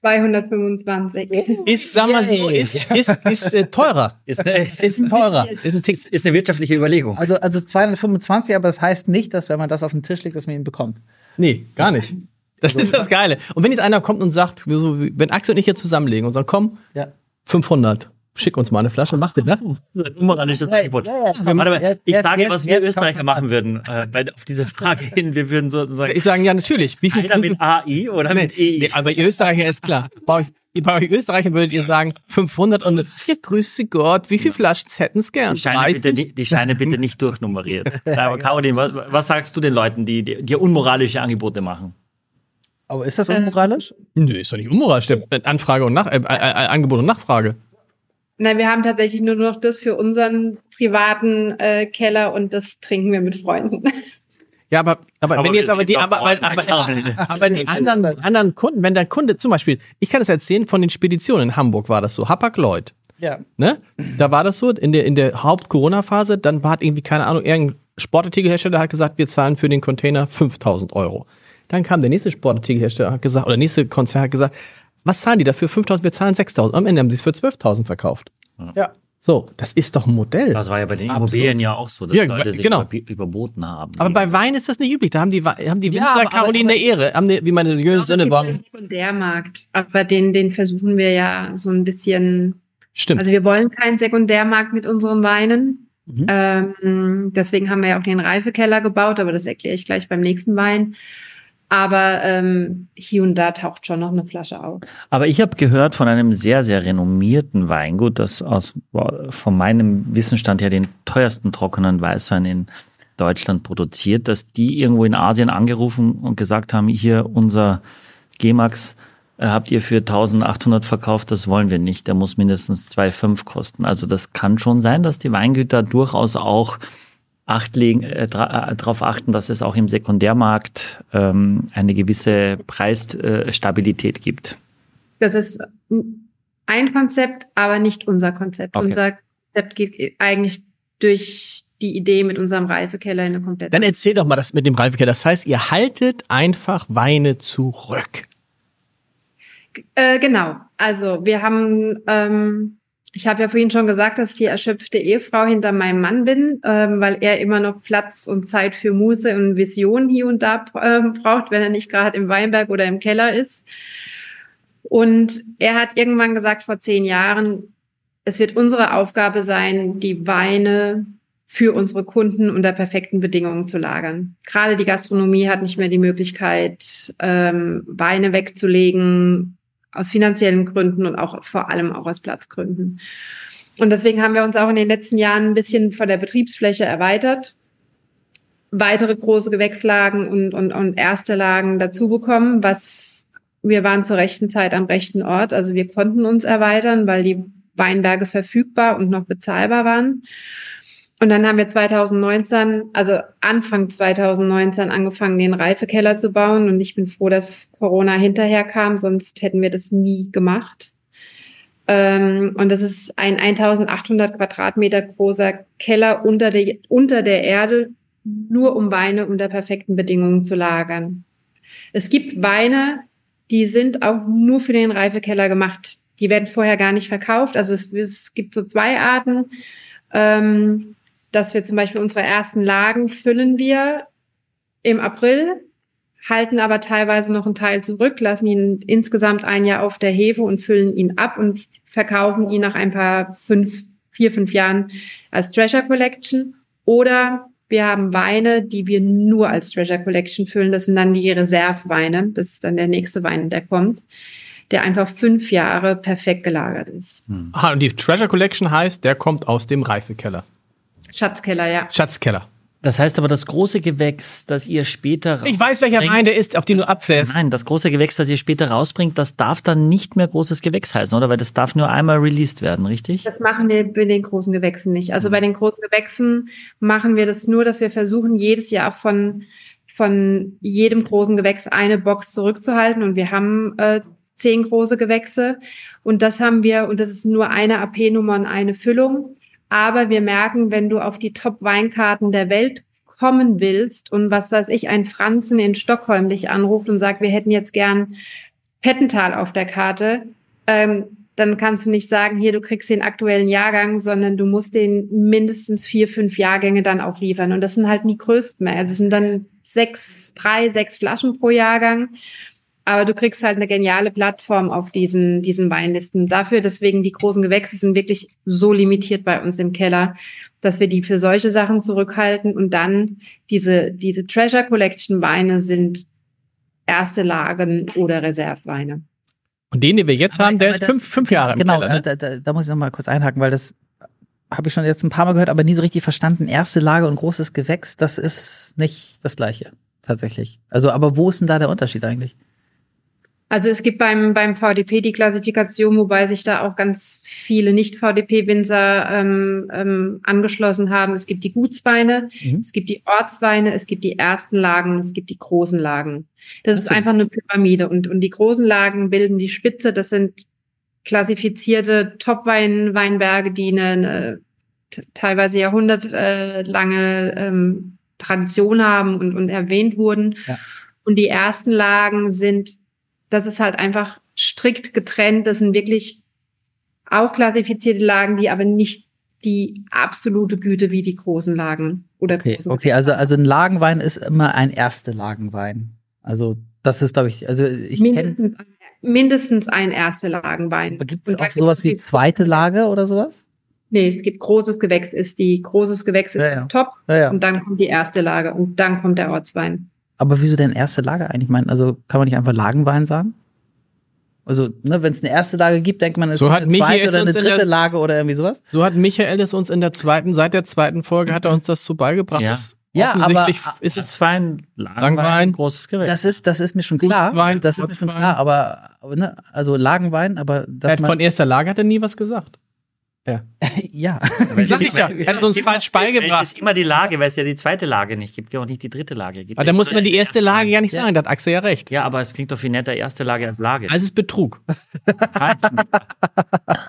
225. ist, sag mal so, Yay. ist, ist, ist äh, teurer. Ist eine, Ist ein teurer. Ist ein Tick. ist eine wirtschaftliche Überlegung. Also, also 225, aber das heißt nicht, dass wenn man das auf den Tisch legt, dass man ihn bekommt. Nee, gar nicht. Das ist das Geile. Und wenn jetzt einer kommt und sagt, so, wie- wenn Axel und ich hier zusammenlegen und sagen, komm, Ja. 500, schick uns mal eine Flasche, macht ihr, ne? Ein unmoralisches Angebot. ja, ja. Warte mal, Jetzt- ich sage, was wir Österreicher machen würden, äh, bei, auf diese Frage hin. Wir würden sozusagen, Ich sage, ja, natürlich. Wie viel, einer mit AI oder mit E EI? Nee, aber ihr Österreicher ist klar. Bei euch, bei euch Österreichern würdet ihr sagen 500 und ja, grüße Gott, wie viele Flaschen hätten es gern? Die Scheine, 30? bitte, nicht- die Scheine bitte nicht durchnummeriert. Aber Caroline, was, was sagst du den Leuten, die die dir unmoralische Angebote machen? Aber ist das unmoralisch? Nö, ist doch nicht unmoralisch. Der Anfrage und Nach äh, äh, äh, Angebot und Nachfrage. Nein, wir haben tatsächlich nur noch das für unseren privaten äh, Keller und das trinken wir mit Freunden. Ja, aber, aber, wenn wir jetzt aber die, aber, aber, aber, aber die anderen, anderen Kunden, wenn der Kunde zum Beispiel, ich kann das erzählen, von den Speditionen in Hamburg war das so, Hapag-Lloyd, Ja. ne? Da war das so, in der, in der Haupt-Corona-Phase, dann war irgendwie, keine Ahnung, irgendein Sportartikelhersteller hat gesagt, wir zahlen für den Container 5000 Euro. Dann kam der nächste Sportartikelhersteller hat gesagt, oder nächste Konzern hat gesagt, was zahlen die dafür? 5000, wir zahlen 6000. Am Ende haben sie es für 12.000 verkauft. Ja. So, das ist doch ein Modell. Das war ja bei den Immobilien ja auch so, dass Ja, Leute sich genau. über, überboten haben. aber bei Wein ist das nicht üblich. Da haben die, haben die Ja, Winzer aber- Caroline Ehre. Haben die, wie meine ist Sönneborn. der Sekundärmarkt. Aber den, den versuchen wir ja so ein bisschen Stimmt. Also wir wollen keinen Sekundärmarkt mit unseren Weinen. Mhm. Ähm, deswegen haben wir ja auch den Reifekeller gebaut, aber das erkläre ich gleich beim nächsten Wein. Aber ähm, hier und da taucht schon noch eine Flasche auf. Aber ich habe gehört von einem sehr, sehr renommierten Weingut, das aus von meinem Wissensstand her den teuersten trockenen Weißwein in Deutschland produziert, dass die irgendwo in Asien angerufen und gesagt haben, hier unser G-Max äh, habt ihr für 1800 verkauft, das wollen wir nicht, der muss mindestens 2,5 kosten. Also das kann schon sein, dass die Weingüter durchaus auch acht legen, äh, darauf achten, dass es auch im Sekundärmarkt ähm, eine gewisse Preisstabilität gibt. Das ist ein Konzept, aber nicht unser Konzept. Okay. Unser Konzept geht eigentlich durch die Idee mit unserem Reifekeller in eine komplette. Dann erzähl doch mal das mit dem Reifekeller. Das heißt, ihr haltet einfach Weine zurück. Äh, genau. Also wir haben, ähm, ich habe ja vorhin schon gesagt, dass ich die erschöpfte Ehefrau hinter meinem Mann bin, ähm, weil er immer noch Platz und Zeit für Muße und Vision hier und da ähm, braucht, wenn er nicht gerade im Weinberg oder im Keller ist. Und er hat irgendwann gesagt vor zehn Jahren, es wird unsere Aufgabe sein, die Weine für unsere Kunden unter perfekten Bedingungen zu lagern. Gerade die Gastronomie hat nicht mehr die Möglichkeit, ähm, Weine wegzulegen aus finanziellen Gründen und auch vor allem auch aus Platzgründen. Und deswegen haben wir uns auch in den letzten Jahren ein bisschen von der Betriebsfläche erweitert, weitere große Gewächslagen und, und, und erste Lagen dazu bekommen, was wir waren zur rechten Zeit am rechten Ort. Also wir konnten uns erweitern, weil die Weinberge verfügbar und noch bezahlbar waren. Und dann haben wir 2019, also Anfang 2019 angefangen, den Reifekeller zu bauen. Und ich bin froh, dass Corona hinterher kam, sonst hätten wir das nie gemacht. Ähm, und das ist ein 1800 Quadratmeter großer Keller unter der, unter der Erde, nur um Weine unter perfekten Bedingungen zu lagern. Es gibt Weine, die sind auch nur für den Reifekeller gemacht. Die werden vorher gar nicht verkauft. Also es, es gibt so zwei Arten. Ähm, dass wir zum Beispiel unsere ersten Lagen füllen wir im April, halten aber teilweise noch einen Teil zurück, lassen ihn insgesamt ein Jahr auf der Hefe und füllen ihn ab und verkaufen ihn nach ein paar fünf, vier, fünf Jahren als Treasure Collection. Oder wir haben Weine, die wir nur als Treasure Collection füllen. Das sind dann die Reserveweine. Das ist dann der nächste Wein, der kommt, der einfach fünf Jahre perfekt gelagert ist. Aha, und die Treasure Collection heißt, der kommt aus dem Reifekeller. Schatzkeller, ja. Schatzkeller. Das heißt aber, das große Gewächs, das ihr später Ich weiß, welcher rausbringt- Wein der ist, auf den du abfährst. Nein, das große Gewächs, das ihr später rausbringt, das darf dann nicht mehr großes Gewächs heißen, oder? Weil das darf nur einmal released werden, richtig? Das machen wir bei den großen Gewächsen nicht. Also bei den großen Gewächsen machen wir das nur, dass wir versuchen, jedes Jahr von, von jedem großen Gewächs eine Box zurückzuhalten. Und wir haben äh, zehn große Gewächse. Und das haben wir, und das ist nur eine AP-Nummer und eine Füllung. Aber wir merken, wenn du auf die Top-Weinkarten der Welt kommen willst und was weiß ich, ein Franzen in Stockholm dich anruft und sagt, wir hätten jetzt gern Pettental auf der Karte, ähm, dann kannst du nicht sagen, hier, du kriegst den aktuellen Jahrgang, sondern du musst den mindestens vier, fünf Jahrgänge dann auch liefern. Und das sind halt nie größten mehr. Also es sind dann sechs, drei, sechs Flaschen pro Jahrgang. Aber du kriegst halt eine geniale Plattform auf diesen, diesen Weinlisten. Dafür, deswegen die großen Gewächse sind wirklich so limitiert bei uns im Keller, dass wir die für solche Sachen zurückhalten. Und dann diese, diese Treasure Collection Weine sind erste Lagen oder Reserveweine. Und den, den wir jetzt Aber- haben, der ist das- fünf, fünf Jahre im Genau, Keller. Ne? da, da, da muss ich noch mal kurz einhaken, weil das habe ich schon jetzt ein paar Mal gehört, aber nie so richtig verstanden. Erste Lage und großes Gewächs, das ist nicht das Gleiche, tatsächlich. Also, aber wo ist denn da der Unterschied eigentlich? Also es gibt beim, beim VDP die Klassifikation, wobei sich da auch ganz viele Nicht-VDP-Winzer ähm, ähm, angeschlossen haben. Es gibt die Gutsweine, Mhm. es gibt die Ortsweine, es gibt die ersten Lagen, es gibt die großen Lagen. Das ist Okay. einfach eine Pyramide und, und die großen Lagen bilden die Spitze. Das sind klassifizierte Top-Weinberge, die eine, eine teilweise jahrhundertlange ähm, Tradition haben und, und erwähnt wurden. Ja. Und die ersten Lagen sind das ist halt einfach strikt getrennt. Das sind wirklich auch klassifizierte Lagen, die aber nicht die absolute Güte wie die großen Lagen oder Okay, großen. okay, also, also ein Lagenwein ist immer ein erste Lagenwein. Also, das ist, glaube ich, also ich mindestens, mindestens ein erste Lagenwein. Aber gibt es auch sowas wie zweite Lage oder sowas? Nee, es gibt großes Gewächs, ist die großes Gewächs ist Ja, ja. top ja. und dann kommt die erste Lage und dann kommt der Ortswein. Aber wieso denn erste Lage eigentlich? Ich meine, also kann man nicht einfach Lagenwein sagen? Also, ne, wenn es eine erste Lage gibt, denkt man, es So ist eine Michi zweite oder eine dritte der- Lage oder irgendwie sowas. So hat Michael es uns in der zweiten, seit der zweiten Folge hat er uns das so beigebracht. Ja. dass Ja, aber- ist Es es war ein Langwein. Langwein, großes Gewächs. Das ist, das ist mir schon klar. Gutwein, das ist mir schon klar, aber, aber ne, also Lagenwein, aber er dass hat man, von erster Lage hat er nie was gesagt. Ja. Sag ich ja, er hat es uns falsch Es beigebracht. ist immer die Lage, weil es ja die zweite Lage nicht gibt, ja auch nicht die dritte Lage gibt. Aber da muss man die erste Lage ja nicht Ja. sagen, da hat Axel ja recht. Ja, aber es klingt doch viel netter, erste Lage als Lage. Also es ist Betrug.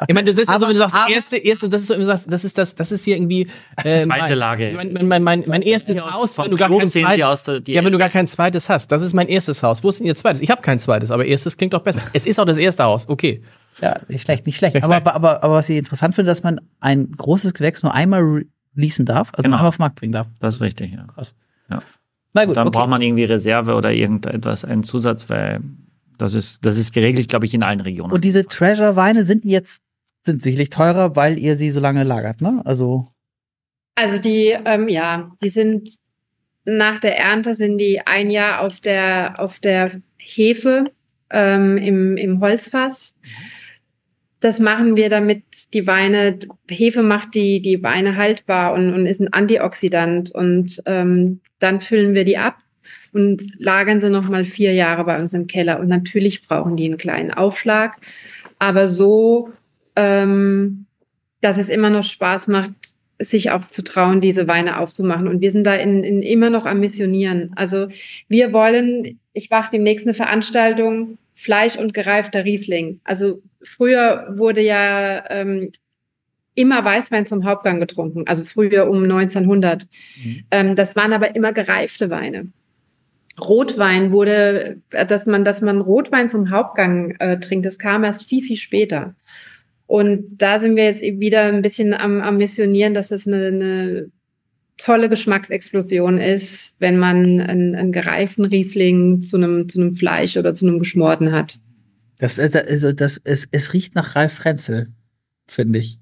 Ich meine, das ist Aber- so, wenn du sagst, aber- erste, erste, das ist so, wenn du sagst, das ist das, das ist hier irgendwie äh, Zweite mein, Lage. Mein, mein, mein, mein, mein erstes Aus- Haus, wenn du gar Klo kein sehen zweites, der- ja, wenn du gar kein zweites hast. Das ist mein erstes Haus. Wo ist denn Ihr zweites? Ich habe kein zweites, aber erstes klingt doch besser. Es ist auch das erste Haus. Okay. Ja, nicht schlecht, nicht schlecht. Aber, aber, aber, aber was ich interessant finde, dass man ein großes Gewächs nur einmal releasen darf, also Genau. nur einmal auf den Markt bringen darf. Das ist richtig, ja. Krass. Ja. Na gut, Dann okay. braucht man irgendwie Reserve oder irgendetwas, einen Zusatz, weil das ist, das ist geregelt, glaube ich, in allen Regionen. Und diese Treasure-Weine sind jetzt, sind sicherlich teurer, weil ihr sie so lange lagert, ne? Also, Also die, ähm, ja, die sind nach der Ernte sind die ein Jahr auf der auf der Hefe ähm, im, im Holzfass. Das machen wir, damit die Weine, Hefe macht die, die Weine haltbar und, und ist ein Antioxidant. Und ähm, dann füllen wir die ab und lagern sie nochmal vier Jahre bei uns im Keller. Und natürlich brauchen die einen kleinen Aufschlag, aber so, ähm, dass es immer noch Spaß macht, sich auch zu trauen, diese Weine aufzumachen. Und wir sind da in, in immer noch am Missionieren. Also wir wollen, ich mache demnächst eine Veranstaltung, Fleisch und gereifter Riesling. Also früher wurde ja ähm, immer Weißwein zum Hauptgang getrunken, also früher um 1900. Ähm, das waren aber immer gereifte Weine. Rotwein wurde, äh, dass man, dass man Rotwein zum Hauptgang äh, trinkt, das kam erst viel, viel später. Und da sind wir jetzt wieder ein bisschen am, am Missionieren, dass es eine, eine tolle Geschmacksexplosion ist, wenn man einen, einen gereiften Riesling zu einem, zu einem Fleisch oder zu einem Geschmorten hat. das, äh, also das, es, es riecht nach Ralf Frenzel, finde ich.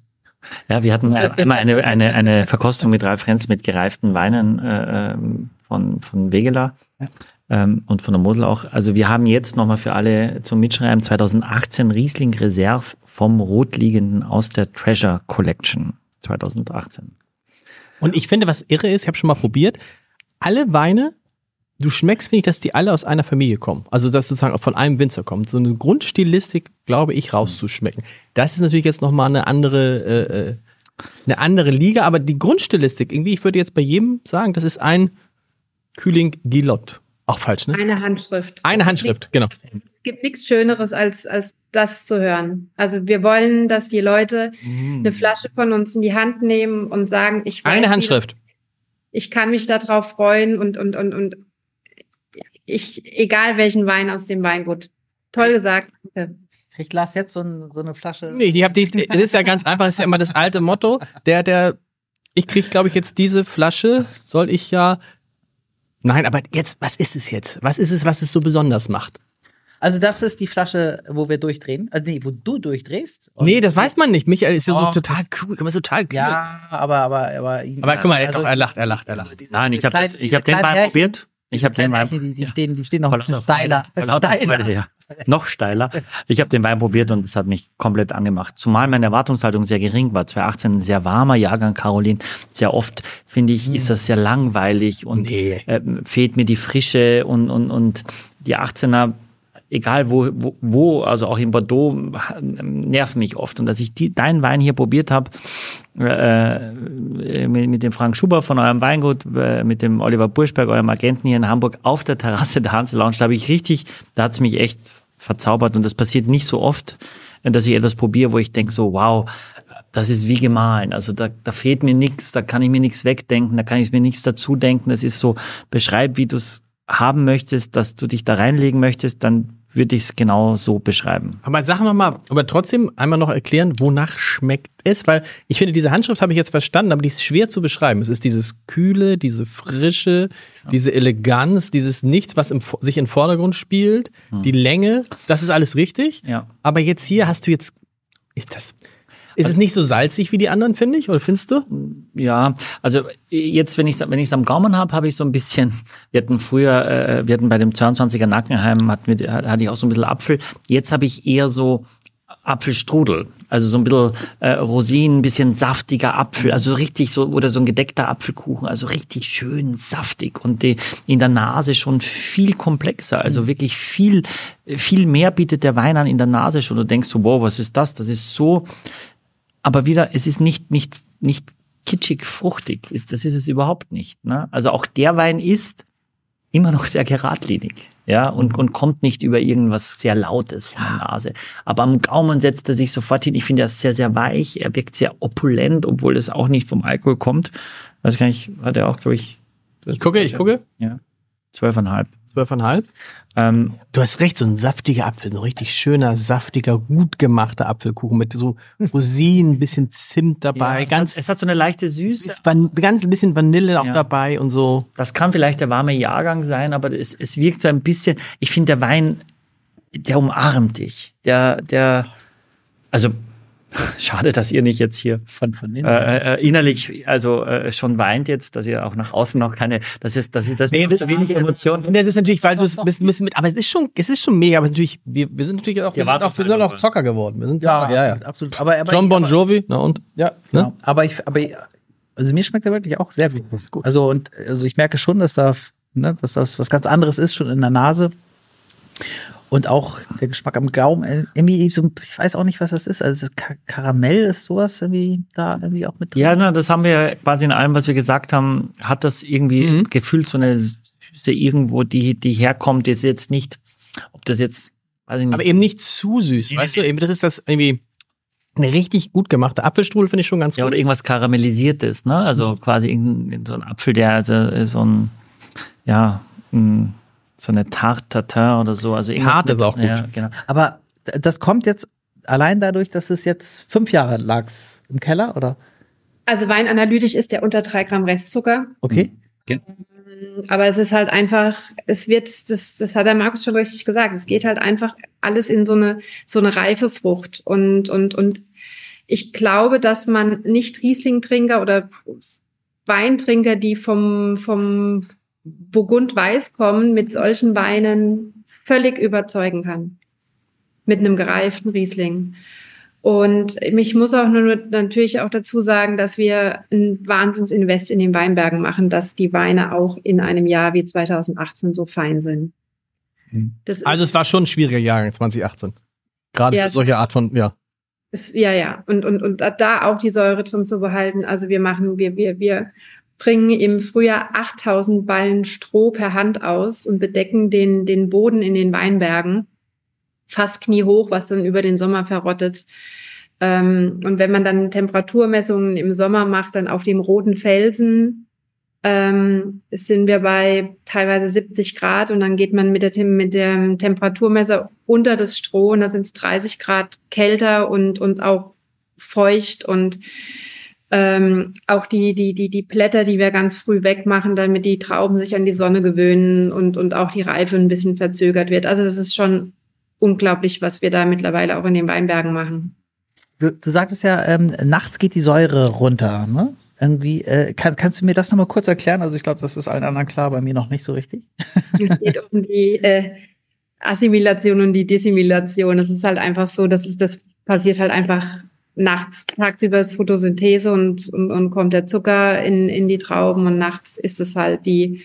Ja, wir hatten immer eine, eine, eine Verkostung mit Ralf Renz mit gereiften Weinen äh, ähm, von, von Wegeler ähm, und von der Model auch. Also wir haben jetzt nochmal für alle zum Mitschreiben 2018 Riesling Reserve vom Rotliegenden aus der Treasure Collection 2018. Und ich finde, was irre ist, ich habe schon mal probiert, alle Weine, du schmeckst, finde ich, dass die alle aus einer Familie kommen. Also, dass sozusagen auch von einem Winzer kommt. So eine Grundstilistik, glaube ich, rauszuschmecken. Das ist natürlich jetzt nochmal eine andere, äh, äh, eine andere Liga, aber die Grundstilistik, irgendwie, ich würde jetzt bei jedem sagen, das ist ein Kühling Gilot. Auch falsch, ne? Eine Handschrift. Eine Handschrift, genau. Es gibt nichts Schöneres, als, als das zu hören. Also wir wollen, dass die Leute eine Flasche von uns in die Hand nehmen und sagen, ich weiß, Eine wie- Handschrift. ich kann mich darauf freuen und, und, und, und ich, egal welchen Wein aus dem Weingut. Toll gesagt. Danke. Ich lasse jetzt so, ein, so eine Flasche. Nee, die hab die, das ist ja ganz einfach, das ist ja immer das alte Motto. Der, der, ich krieg, glaube ich, jetzt diese Flasche, soll ich ja. Nein, aber jetzt, was ist es jetzt? Was ist es, was es so besonders macht? Also das ist die Flasche, wo wir durchdrehen. Also nee, wo du durchdrehst. Nee, das weiß man nicht. Michael ist ja Oh, so total cool, kann man total cool. Ja, aber, aber, aber. Aber guck mal, er, also- doch, er lacht, er lacht, er lacht. Nein, ich habe hab den Wein Härchen- probiert. Ich habe den Wein Die, die, stehen, die stehen noch bisschen steiler. Lauter Freude, ja. Noch steiler. Ich habe den Wein probiert und es hat mich komplett angemacht. Zumal meine Erwartungshaltung sehr gering war. 2018 ein sehr warmer Jahrgang, Caroline. Sehr oft, finde ich, ist das sehr langweilig und Nee. äh, fehlt mir die Frische und, und, und die 18er, egal wo, wo, wo, also auch in Bordeaux, nerven mich oft. Und dass ich die, deinen Wein hier probiert habe, äh, mit, mit dem Frank Schuber von eurem Weingut, äh, mit dem Oliver Burschberg, eurem Agenten hier in Hamburg, auf der Terrasse der Hanse Lounge, da habe ich richtig, da hat's mich echt verzaubert und das passiert nicht so oft, äh, dass ich etwas probiere, wo ich denke so, wow, das ist wie gemahlen. Also da, da fehlt mir nichts, da kann ich mir nichts wegdenken, da kann ich mir nichts dazu denken. Das ist so, beschreib, wie du es haben möchtest, dass du dich da reinlegen möchtest, dann würde ich es genau so beschreiben. Aber sagen wir mal, aber trotzdem einmal noch erklären, wonach schmeckt es, weil ich finde, diese Handschrift habe ich jetzt verstanden, aber die ist schwer zu beschreiben. Es ist dieses Kühle, diese Frische, diese Eleganz, dieses Nichts, was im, sich im Vordergrund spielt, die Länge, das ist alles richtig. Ja. Aber jetzt hier hast du jetzt, ist das, ist es nicht so salzig wie die anderen, finde ich, oder findest du? Ja, also jetzt, wenn ich wenn ich es am Gaumen habe, habe ich so ein bisschen. Wir hatten früher, äh, wir hatten bei dem 22er Nackenheim hatten wir, hatte ich auch so ein bisschen Apfel. Jetzt habe ich eher so Apfelstrudel, also so ein bisschen äh, Rosinen, ein bisschen saftiger Apfel, also richtig so oder so ein gedeckter Apfelkuchen, also richtig schön saftig und die, in der Nase schon viel komplexer, also wirklich viel viel mehr bietet der Wein an in der Nase schon. Du denkst so, wow, was ist das? Das ist so aber wieder, es ist nicht, nicht, nicht kitschig fruchtig. Ist, das ist es überhaupt nicht. Ne? Also auch der Wein ist immer noch sehr geradlinig. Ja, und, und kommt nicht über irgendwas sehr Lautes von der Nase. Aber am Gaumen setzt er sich sofort hin. Ich finde, er ist sehr, sehr weich. Er wirkt sehr opulent, obwohl es auch nicht vom Alkohol kommt. Weiß gar nicht, hat er auch, glaube ich. Ich gucke, ich gucke. Ja. Zwölfeinhalb. Zwölfeinhalb. Ähm, Du hast recht, so ein saftiger Apfel, so ein richtig schöner, saftiger, gut gemachter Apfelkuchen mit so Rosinen, ein bisschen Zimt dabei, ja, ganz, es, hat, es hat so eine leichte Süße. ist van ganz ein bisschen Vanille auch Ja. dabei und so. Das kann vielleicht der warme Jahrgang sein, aber es, es wirkt so ein bisschen, ich finde, der Wein, der umarmt dich. Der, der, also, schade, dass ihr nicht jetzt hier Von, von innen. äh, äh, innerlich, also äh, schon weint jetzt, dass ihr auch nach außen noch keine, dass ihr, dass ihr das Nee, so wenig Emotionen. Das ist natürlich, weil du es bist, bist mit, aber es ist schon, es ist schon mega, aber natürlich, wir, wir sind natürlich auch, wir sind auch, wir sind auch Zocker geworden. Wir sind ja, ja, ja. absolut. Aber, aber John Bon aber- Jovi, na und? Ja, genau. Aber ich, aber also mir schmeckt er wirklich auch sehr gut. Also und also ich merke schon, dass da, ne, dass das was ganz anderes ist schon in der Nase und auch der Geschmack am Gaumen. äh, Irgendwie so, ich weiß auch nicht, was das ist. Also Ka Karamell ist sowas irgendwie da irgendwie auch mit drin. Ja, na, das haben wir quasi in allem, was wir gesagt haben, hat das irgendwie Mhm. gefühlt so eine Süße irgendwo, die, die herkommt, jetzt jetzt nicht, ob das jetzt, weiß ich nicht. Aber eben nicht zu süß, weißt du? Eben, das ist das irgendwie eine richtig gut gemachte Apfelstrudel, finde ich schon ganz Ja, gut. oder irgendwas Karamellisiertes, ne? Also quasi so ein Apfel, der also äh, so ein, ja, ein, so eine Tarte Tatin oder so. Also Hart ist auch gut. Ja, genau. Aber das kommt jetzt allein dadurch, dass es jetzt fünf Jahre lag's im Keller, oder? Also weinanalytisch ist der unter drei Gramm Restzucker. Okay. Aber es ist halt einfach, es wird, das, das hat der Markus schon richtig gesagt, es geht halt einfach alles in so eine, so eine reife Frucht. Und, und, und ich glaube, dass man nicht Riesling-Trinker oder Weintrinker, die vom, vom Burgund Weiß kommen, mit solchen Weinen völlig überzeugen kann. Mit einem gereiften Riesling. Und ich muss auch nur natürlich auch dazu sagen, dass wir ein Wahnsinnsinvest in den Weinbergen machen, dass die Weine auch in einem Jahr wie 2018 so fein sind. Das ist- Also es war schon ein schwieriger Jahrgang 2018. Gerade Ja. für solche Art von, ja. Ist, ja, ja. Und, und, und da auch die Säure drin zu behalten. Also wir machen, wir, wir, wir bringen im Frühjahr 8000 Ballen Stroh per Hand aus und bedecken den, den Boden in den Weinbergen fast kniehoch, was dann über den Sommer verrottet. Ähm, und wenn man dann Temperaturmessungen im Sommer macht, dann auf dem roten Felsen, ähm, sind wir bei teilweise 70 Grad und dann geht man mit, der, mit dem Temperaturmesser unter das Stroh und da sind es 30 Grad kälter und, und auch feucht und ähm, auch die, die, die, die Blätter, die wir ganz früh wegmachen, damit die Trauben sich an die Sonne gewöhnen und, und auch die Reife ein bisschen verzögert wird. Also das ist schon unglaublich, was wir da mittlerweile auch in den Weinbergen machen. Du, du sagtest ja, ähm, nachts geht die Säure runter, ne? Irgendwie, äh, kann, kannst du mir das nochmal kurz erklären? Also ich glaube, das ist allen anderen klar, bei mir noch nicht so richtig. Es geht um die äh, Assimilation und die Dissimilation. Es ist halt einfach so, dass es, das passiert halt einfach nachts. Tagsüber ist Photosynthese und, und, und kommt der Zucker in, in die Trauben und nachts ist es halt die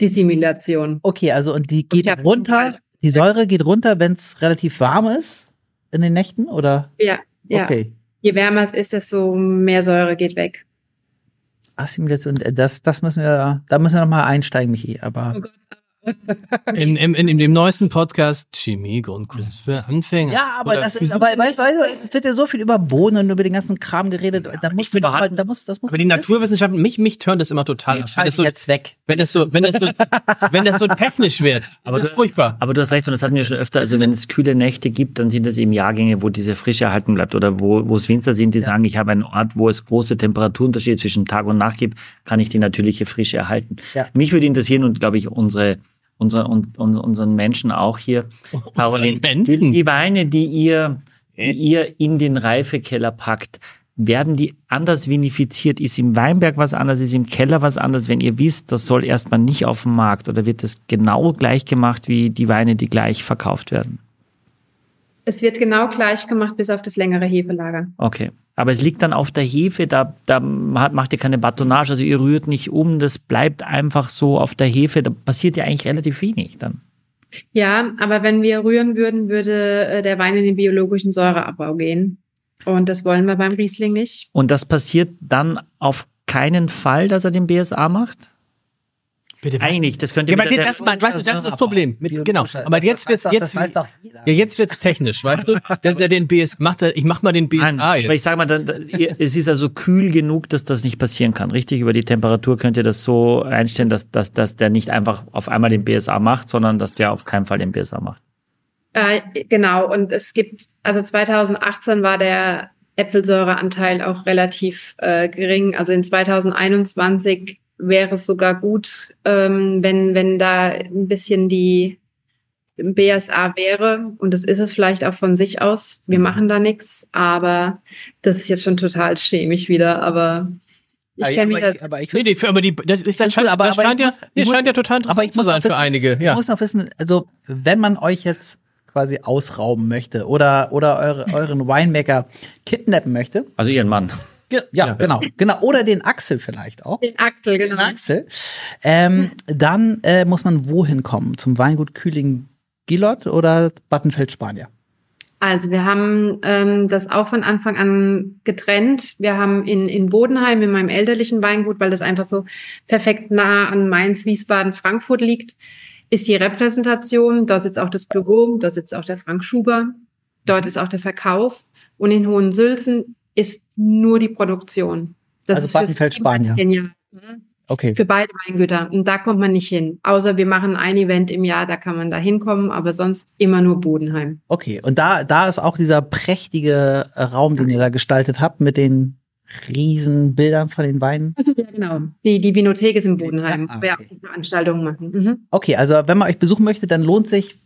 Dissimilation. Okay, also und die geht hab- runter, die Säure geht runter, wenn es relativ warm ist in den Nächten, oder? Ja, ja. Okay. Je wärmer es ist, desto mehr Säure geht weg. Assimilation, äh, das, das müssen wir, da müssen wir nochmal einsteigen, Michi, aber. Oh Gott, In, in, in, in dem neuesten Podcast Chemie Grundkurs für Anfänger. Ja, aber Oder das ist, aber weißt, weißt, es wird ja so viel über Bohnen und über den ganzen Kram geredet. Da muss man, behalten- da muss, das muss aber die. Naturwissenschaften, mich, mich turnt das immer total. Wenn schalte das so, jetzt weg. wenn das so, wenn das so, wenn das so technisch wird. Aber das ist furchtbar. Aber du hast recht, und das hatten wir schon öfter, also wenn es kühle Nächte gibt, dann sind das eben Jahrgänge, wo diese Frische erhalten bleibt oder wo, wo es Winzer sind, die sagen, ich habe einen Ort, wo es große Temperaturunterschiede zwischen Tag und Nacht gibt, kann ich die natürliche Frische erhalten. Ja. Mich würde interessieren und glaube ich unsere, unsere und, und unseren Menschen auch hier, Caroline, die Weine, die ihr, die ihr in den Reifekeller packt, werden die anders vinifiziert? Ist im Weinberg was anders? Ist im Keller was anders? Wenn ihr wisst, das soll erstmal nicht auf dem Markt oder wird das genau gleich gemacht wie die Weine, die gleich verkauft werden? Es wird genau gleich gemacht, bis auf das längere Hefelager. Okay. Aber es liegt dann auf der Hefe, da, da macht ihr keine Batonage, also ihr rührt nicht um, das bleibt einfach so auf der Hefe, da passiert ja eigentlich relativ wenig dann. Ja, aber wenn wir rühren würden, würde äh, der Wein in den biologischen Säureabbau gehen. Und das wollen wir beim Riesling nicht. Und das passiert dann auf keinen Fall, dass er den BSA macht? Bitte, Eigentlich, das könnte Ja, aber das, der- das, weißt du, das ist das Problem. Mit, genau. Aber jetzt wird's, doch- jetzt, das weiß doch jeder. ja, jetzt wird's technisch, weißt du? Der, der den BS, macht er, ich mach mal den BSA Nein, aber ich jetzt. sage mal, dann, es ist also kühl genug, dass das nicht passieren kann. Richtig, über die Temperatur könnt ihr das so einstellen, dass, dass, dass der nicht einfach auf einmal den BSA macht, sondern dass der auf keinen Fall den BSA macht. Äh, genau, und es gibt, also 2018 war der Äpfelsäureanteil auch relativ äh, gering. Also in 2021 wäre es sogar gut, ähm, wenn, wenn da ein bisschen die BSA wäre. Und das ist es vielleicht auch von sich aus. Wir machen da nichts, aber das ist jetzt schon total chemisch wieder. Aber ich Aber, kenne mich aber, ich, aber ich Nee, die, für, aber die, das ist das scheint, aber- das aber scheint ich ja, muss- nee, ich muss- scheint ja total aber ich interessant zu muss sein auch für wissen- einige. Ich Ja. muss noch wissen, also wenn man euch jetzt quasi ausrauben möchte oder, oder eure, euren Winemaker kidnappen möchte, Also ihren Mann. Ge- ja, genau, genau, oder den Axel vielleicht auch, Den Axel, den genau. Axel, ähm, dann äh, muss man wohin kommen? Zum Weingut Kühling Gillot oder Battenfeld Spanier? Also wir haben ähm, das auch von Anfang an getrennt. Wir haben in, in Bodenheim, in meinem elterlichen Weingut, weil das einfach so perfekt nah an Mainz, Wiesbaden, Frankfurt liegt, ist die Repräsentation. Dort sitzt auch das Büro, dort sitzt auch der Frank Schuber, dort ist auch der Verkauf. Und in Hohensülzen ist nur die Produktion. Das Also Team Spanier. genial. Okay. Für beide Weingüter. Und da kommt man nicht hin. Außer wir machen ein Event im Jahr, da kann man da hinkommen, aber sonst immer nur Bodenheim. Okay, und da, da ist auch dieser prächtige äh, Raum, den ihr da gestaltet habt, mit den riesen Bildern von den Weinen. Also, ja, genau. Die, die Vinothek ist im Bodenheim, ah, wo wir okay. Veranstaltungen machen. Mhm. Okay, also wenn man euch besuchen möchte, dann lohnt sich,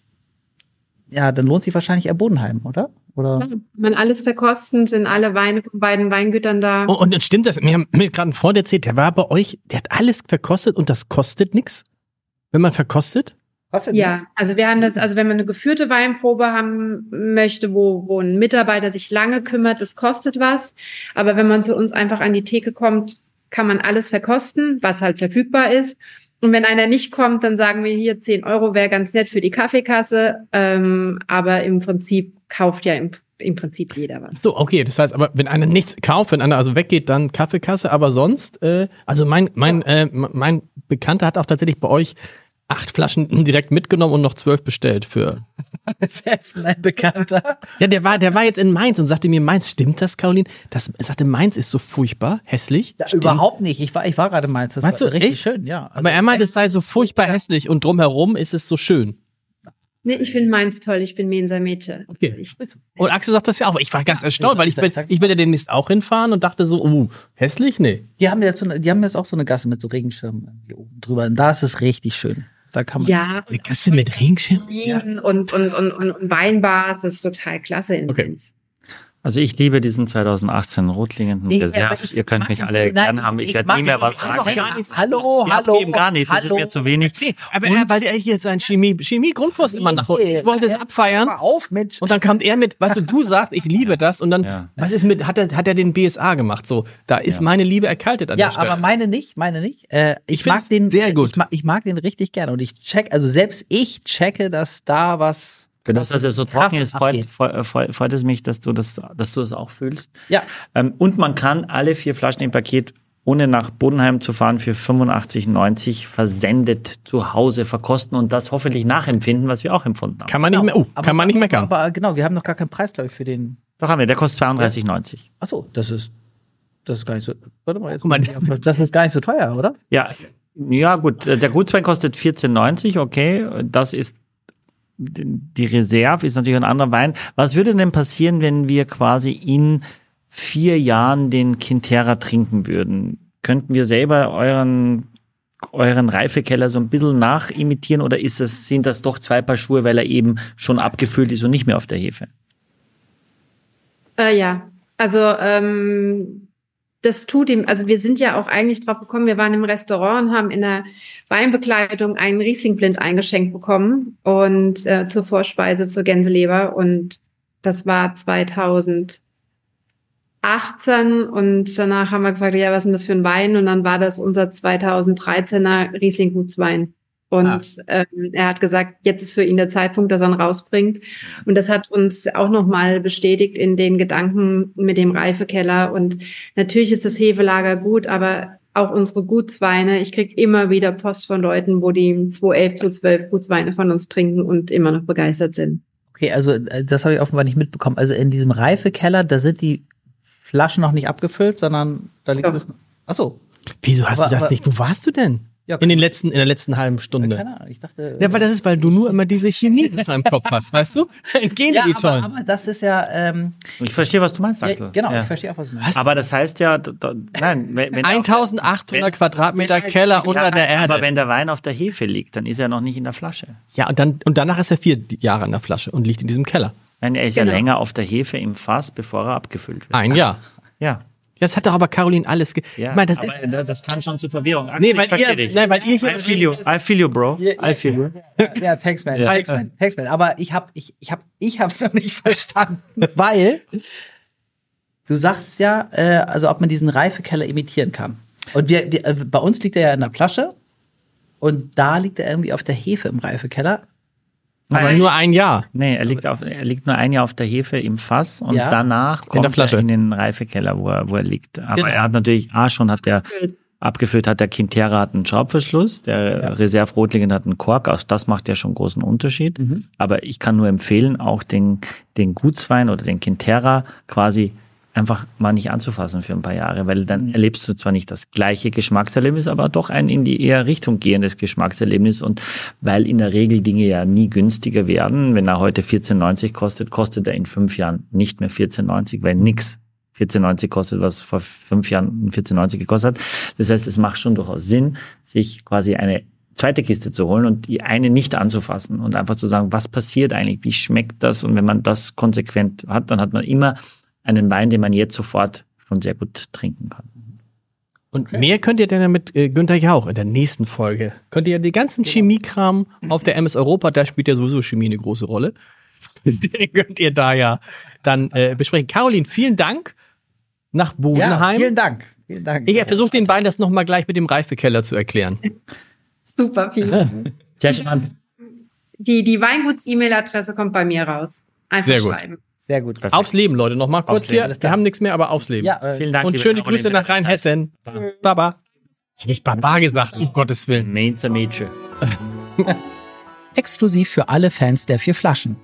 ja, dann lohnt sich wahrscheinlich eher Bodenheim, oder? Oder? Kann man alles verkosten, sind alle Weine von beiden Weingütern da. Und, und dann stimmt das. Mir haben mir gerade ein Freund erzählt, der war bei euch, der hat alles verkostet und das kostet nix. Wenn man verkostet? Was denn Ja, also wir haben das, also wenn man eine geführte Weinprobe haben möchte, wo, wo ein Mitarbeiter sich lange kümmert, das kostet was. Aber wenn man zu uns einfach an die Theke kommt, kann man alles verkosten, was halt verfügbar ist. Und wenn einer nicht kommt, dann sagen wir hier 10 Euro wäre ganz nett für die Kaffeekasse. Ähm, aber im Prinzip kauft ja im, im Prinzip jeder was. So, okay, das heißt aber, wenn einer nichts kauft, wenn einer also weggeht, dann Kaffeekasse, aber sonst, äh, also mein, mein, äh, mein Bekannter hat auch tatsächlich bei euch acht Flaschen direkt mitgenommen und noch zwölf bestellt für. Wer ist denn ein Bekannter? Ja, der war, der war jetzt in Mainz und sagte mir, Mainz, stimmt das, Caroline? Das er sagte, Mainz ist so furchtbar, hässlich. Ja, überhaupt nicht. Ich war, ich war gerade in Mainz. Das Meinst war du, richtig echt? schön, ja. Also, Aber er meinte, es sei so furchtbar hässlich und drumherum ist es so schön. Nee, ich finde meins toll, ich bin Mensa Mädchen. Okay. Ich, Und Axel sagt das ja auch. Ich war ganz erstaunt, das- weil ich, das- ich will ja demnächst auch hinfahren und dachte so, uh, hässlich? Nee. die haben jetzt so eine, die haben jetzt auch so eine Gasse mit so Regenschirmen hier oben drüber. Und da ist es richtig schön. Da kann man. ja, Eine Gasse mit Regenschirm? Und, und, und, und, und Weinbars, das ist total klasse in Okay. Mainz. Also ich liebe diesen 2018 rotklingenden Nee, ich Ihr könnt mich alle nein, gern haben. Ich, ich werde nie mehr was ich sagen. Hallo, Ja, hallo. Eben gar nicht. Das ist mir zu wenig. Aber er, weil er hier seinen Chemie, Chemie-Grundkurs immer nach Ich wollte es abfeiern. auf, Mensch. Und dann kam er mit, weißt du, du sagst, ich liebe das. Und dann, Ja. was ist mit, hat er, hat er den BSA gemacht? So, da ist meine Liebe erkaltet an Ja, der Stelle. aber meine nicht, meine nicht. Äh, ich, Ich mag den sehr gut. Ich mag, ich mag den richtig gerne und ich check, also selbst ich checke, dass da was. Das, dass er so krass trocken ist, freut, abgeht. freut, freut, es mich, dass du das, dass du das auch fühlst. Ja. Ähm, und man kann alle vier Flaschen im Paket ohne nach Bodenheim zu fahren, für 85,90 versendet zu Hause verkosten und das hoffentlich nachempfinden, was wir auch empfunden haben. Kann man nicht mehr, oh, Aber- kann man nicht meckern. Aber genau, wir haben noch gar keinen Preis, glaube ich, für den. Doch haben wir, der kostet 32,90. Achso, das ist. Das ist gar nicht so. Warte mal, jetzt. Mal. Das ist gar nicht so teuer, oder? Ja, ja gut, der Gutswein kostet 14,90, okay, das ist die Reserve ist natürlich ein anderer Wein. Was würde denn passieren, wenn wir quasi in vier Jahren den Quintera trinken würden? Könnten wir selber euren euren Reifekeller so ein bisschen nachimitieren oder ist das, sind das doch zwei Paar Schuhe, weil er eben schon abgefüllt ist und nicht mehr auf der Hefe? Äh, ja, also ähm, das tut ihm, also wir sind ja auch eigentlich drauf gekommen, wir waren im Restaurant und haben in der Weinbekleidung einen Rieslingblind eingeschenkt bekommen und äh, zur Vorspeise zur Gänseleber und das war 2018 und danach haben wir gefragt, ja, was ist denn das für ein Wein? Und dann war das unser 2013er Riesling Und ähm, er hat gesagt, jetzt ist für ihn der Zeitpunkt, dass er ihn rausbringt. Und das hat uns auch nochmal bestätigt in den Gedanken mit dem Reifekeller. Und natürlich ist das Hefelager gut, aber auch unsere Gutsweine, ich krieg immer wieder Post von Leuten, wo die 211, 212 Gutsweine von uns trinken und immer noch begeistert sind. Okay, also äh, das habe ich offenbar nicht mitbekommen. Also in diesem Reifekeller, da sind die Flaschen noch nicht abgefüllt, sondern da liegt Doch. es. Achso. Wieso hast Aber- du das aber- nicht? Wo warst du denn? Ja, in den letzten, in der letzten halben Stunde. Keine Ahnung, ich dachte. Ja, weil das ist, weil du nur immer diese Chemie im Kopf hast, weißt du? Entgehen ja die aber, tollen. aber das ist ja. Ähm, Ich verstehe, was du meinst, ja, Axel. genau, Ja. ich verstehe auch, was du meinst. Aber das heißt ja, d- d- nein, wenn, wenn 1800 Wenn- Quadratmeter Keller unter Ja, der Erde. Aber wenn der Wein auf der Hefe liegt, dann ist er noch nicht in der Flasche. ja, und dann, und danach ist er vier Jahre in der Flasche und liegt in diesem Keller. Nein, er ist Genau. ja länger auf der Hefe im Fass, bevor er abgefüllt wird. Ein Jahr. Ja. Das hat doch aber Caroline alles ge ja. Ich meine, das aber ist. das, das kann schon zu Verwirrung. Axel, Nee, ich weil verstehe ihr- dich. nein, weil ihr hier- I feel you, I feel you, bro. I feel you. Ja, thanks, man. Ja. Thanks, man. Thanks, man. Aber ich hab, ich, ich hab, ich hab's noch nicht verstanden, weil du sagst ja, äh, also ob man diesen Reifekeller imitieren kann. Und wir, wir äh, bei uns liegt er ja in der Flasche und da liegt er irgendwie auf der Hefe im Reifekeller. Aber Nein. nur ein Jahr. Nee, er liegt, auf, er liegt nur ein Jahr auf der Hefe im Fass und Ja. danach kommt der Flasche. er in den Reifekeller, wo er, wo er liegt. Aber Genau. er hat natürlich, A, schon hat er abgefüllt, hat der Quintera hat einen Schraubverschluss, der Reserve Rotliegend hat einen Kork, also das macht ja schon großen Unterschied. Mhm. Aber ich kann nur empfehlen, auch den, den Gutswein oder den Quintera quasi einfach mal nicht anzufassen für ein paar Jahre, weil dann erlebst du zwar nicht das gleiche Geschmackserlebnis, aber doch ein in die eher Richtung gehendes Geschmackserlebnis und weil in der Regel Dinge ja nie günstiger werden, wenn er heute 14,90 kostet, kostet er in fünf Jahren nicht mehr 14,90, weil nix 14,90 kostet, was vor fünf Jahren 14,90 gekostet hat. Das heißt, es macht schon durchaus Sinn, sich quasi eine zweite Kiste zu holen und die eine nicht anzufassen und einfach zu sagen, was passiert eigentlich, wie schmeckt das? Und wenn man das konsequent hat, dann hat man immer einen Wein, den man jetzt sofort schon sehr gut trinken kann. Und mehr könnt ihr dann ja mit äh, Günther Jauch in der nächsten Folge. Könnt ihr ja die ganzen Chemiekram auf der MS Europa, da spielt ja sowieso Chemie eine große Rolle. Den könnt ihr da ja dann äh, besprechen. Caroline, vielen Dank nach Ja, Bodenheim. vielen Dank. Vielen Dank. ich versuche den beiden das nochmal gleich mit dem Reifekeller zu erklären. Super, vielen Dank. Sehr spannend. Die, die Weinguts-E-Mail-Adresse kommt bei mir raus. Einfach Sehr gut. schreiben. Sehr gut. Perfekt. Aufs Leben, Leute, nochmal kurz Leben, hier. Wir haben nichts mehr, aber aufs Leben. Ja, äh, Vielen Dank. Und schöne. Grüße nach Rheinhessen. Baba. Ich hab nicht Baba gesagt, um Gottes Willen. Mainzer Mädchen. exklusiv für alle Fans der vier Flaschen.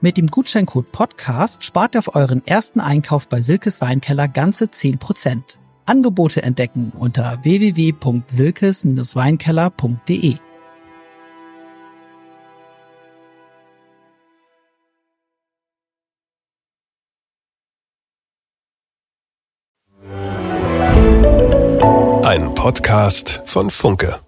Mit dem Gutscheincode Podcast spart ihr auf euren ersten Einkauf bei Silkes Weinkeller ganze 10%. Angebote entdecken unter www.silkes-weinkeller.de. Podcast von Funke.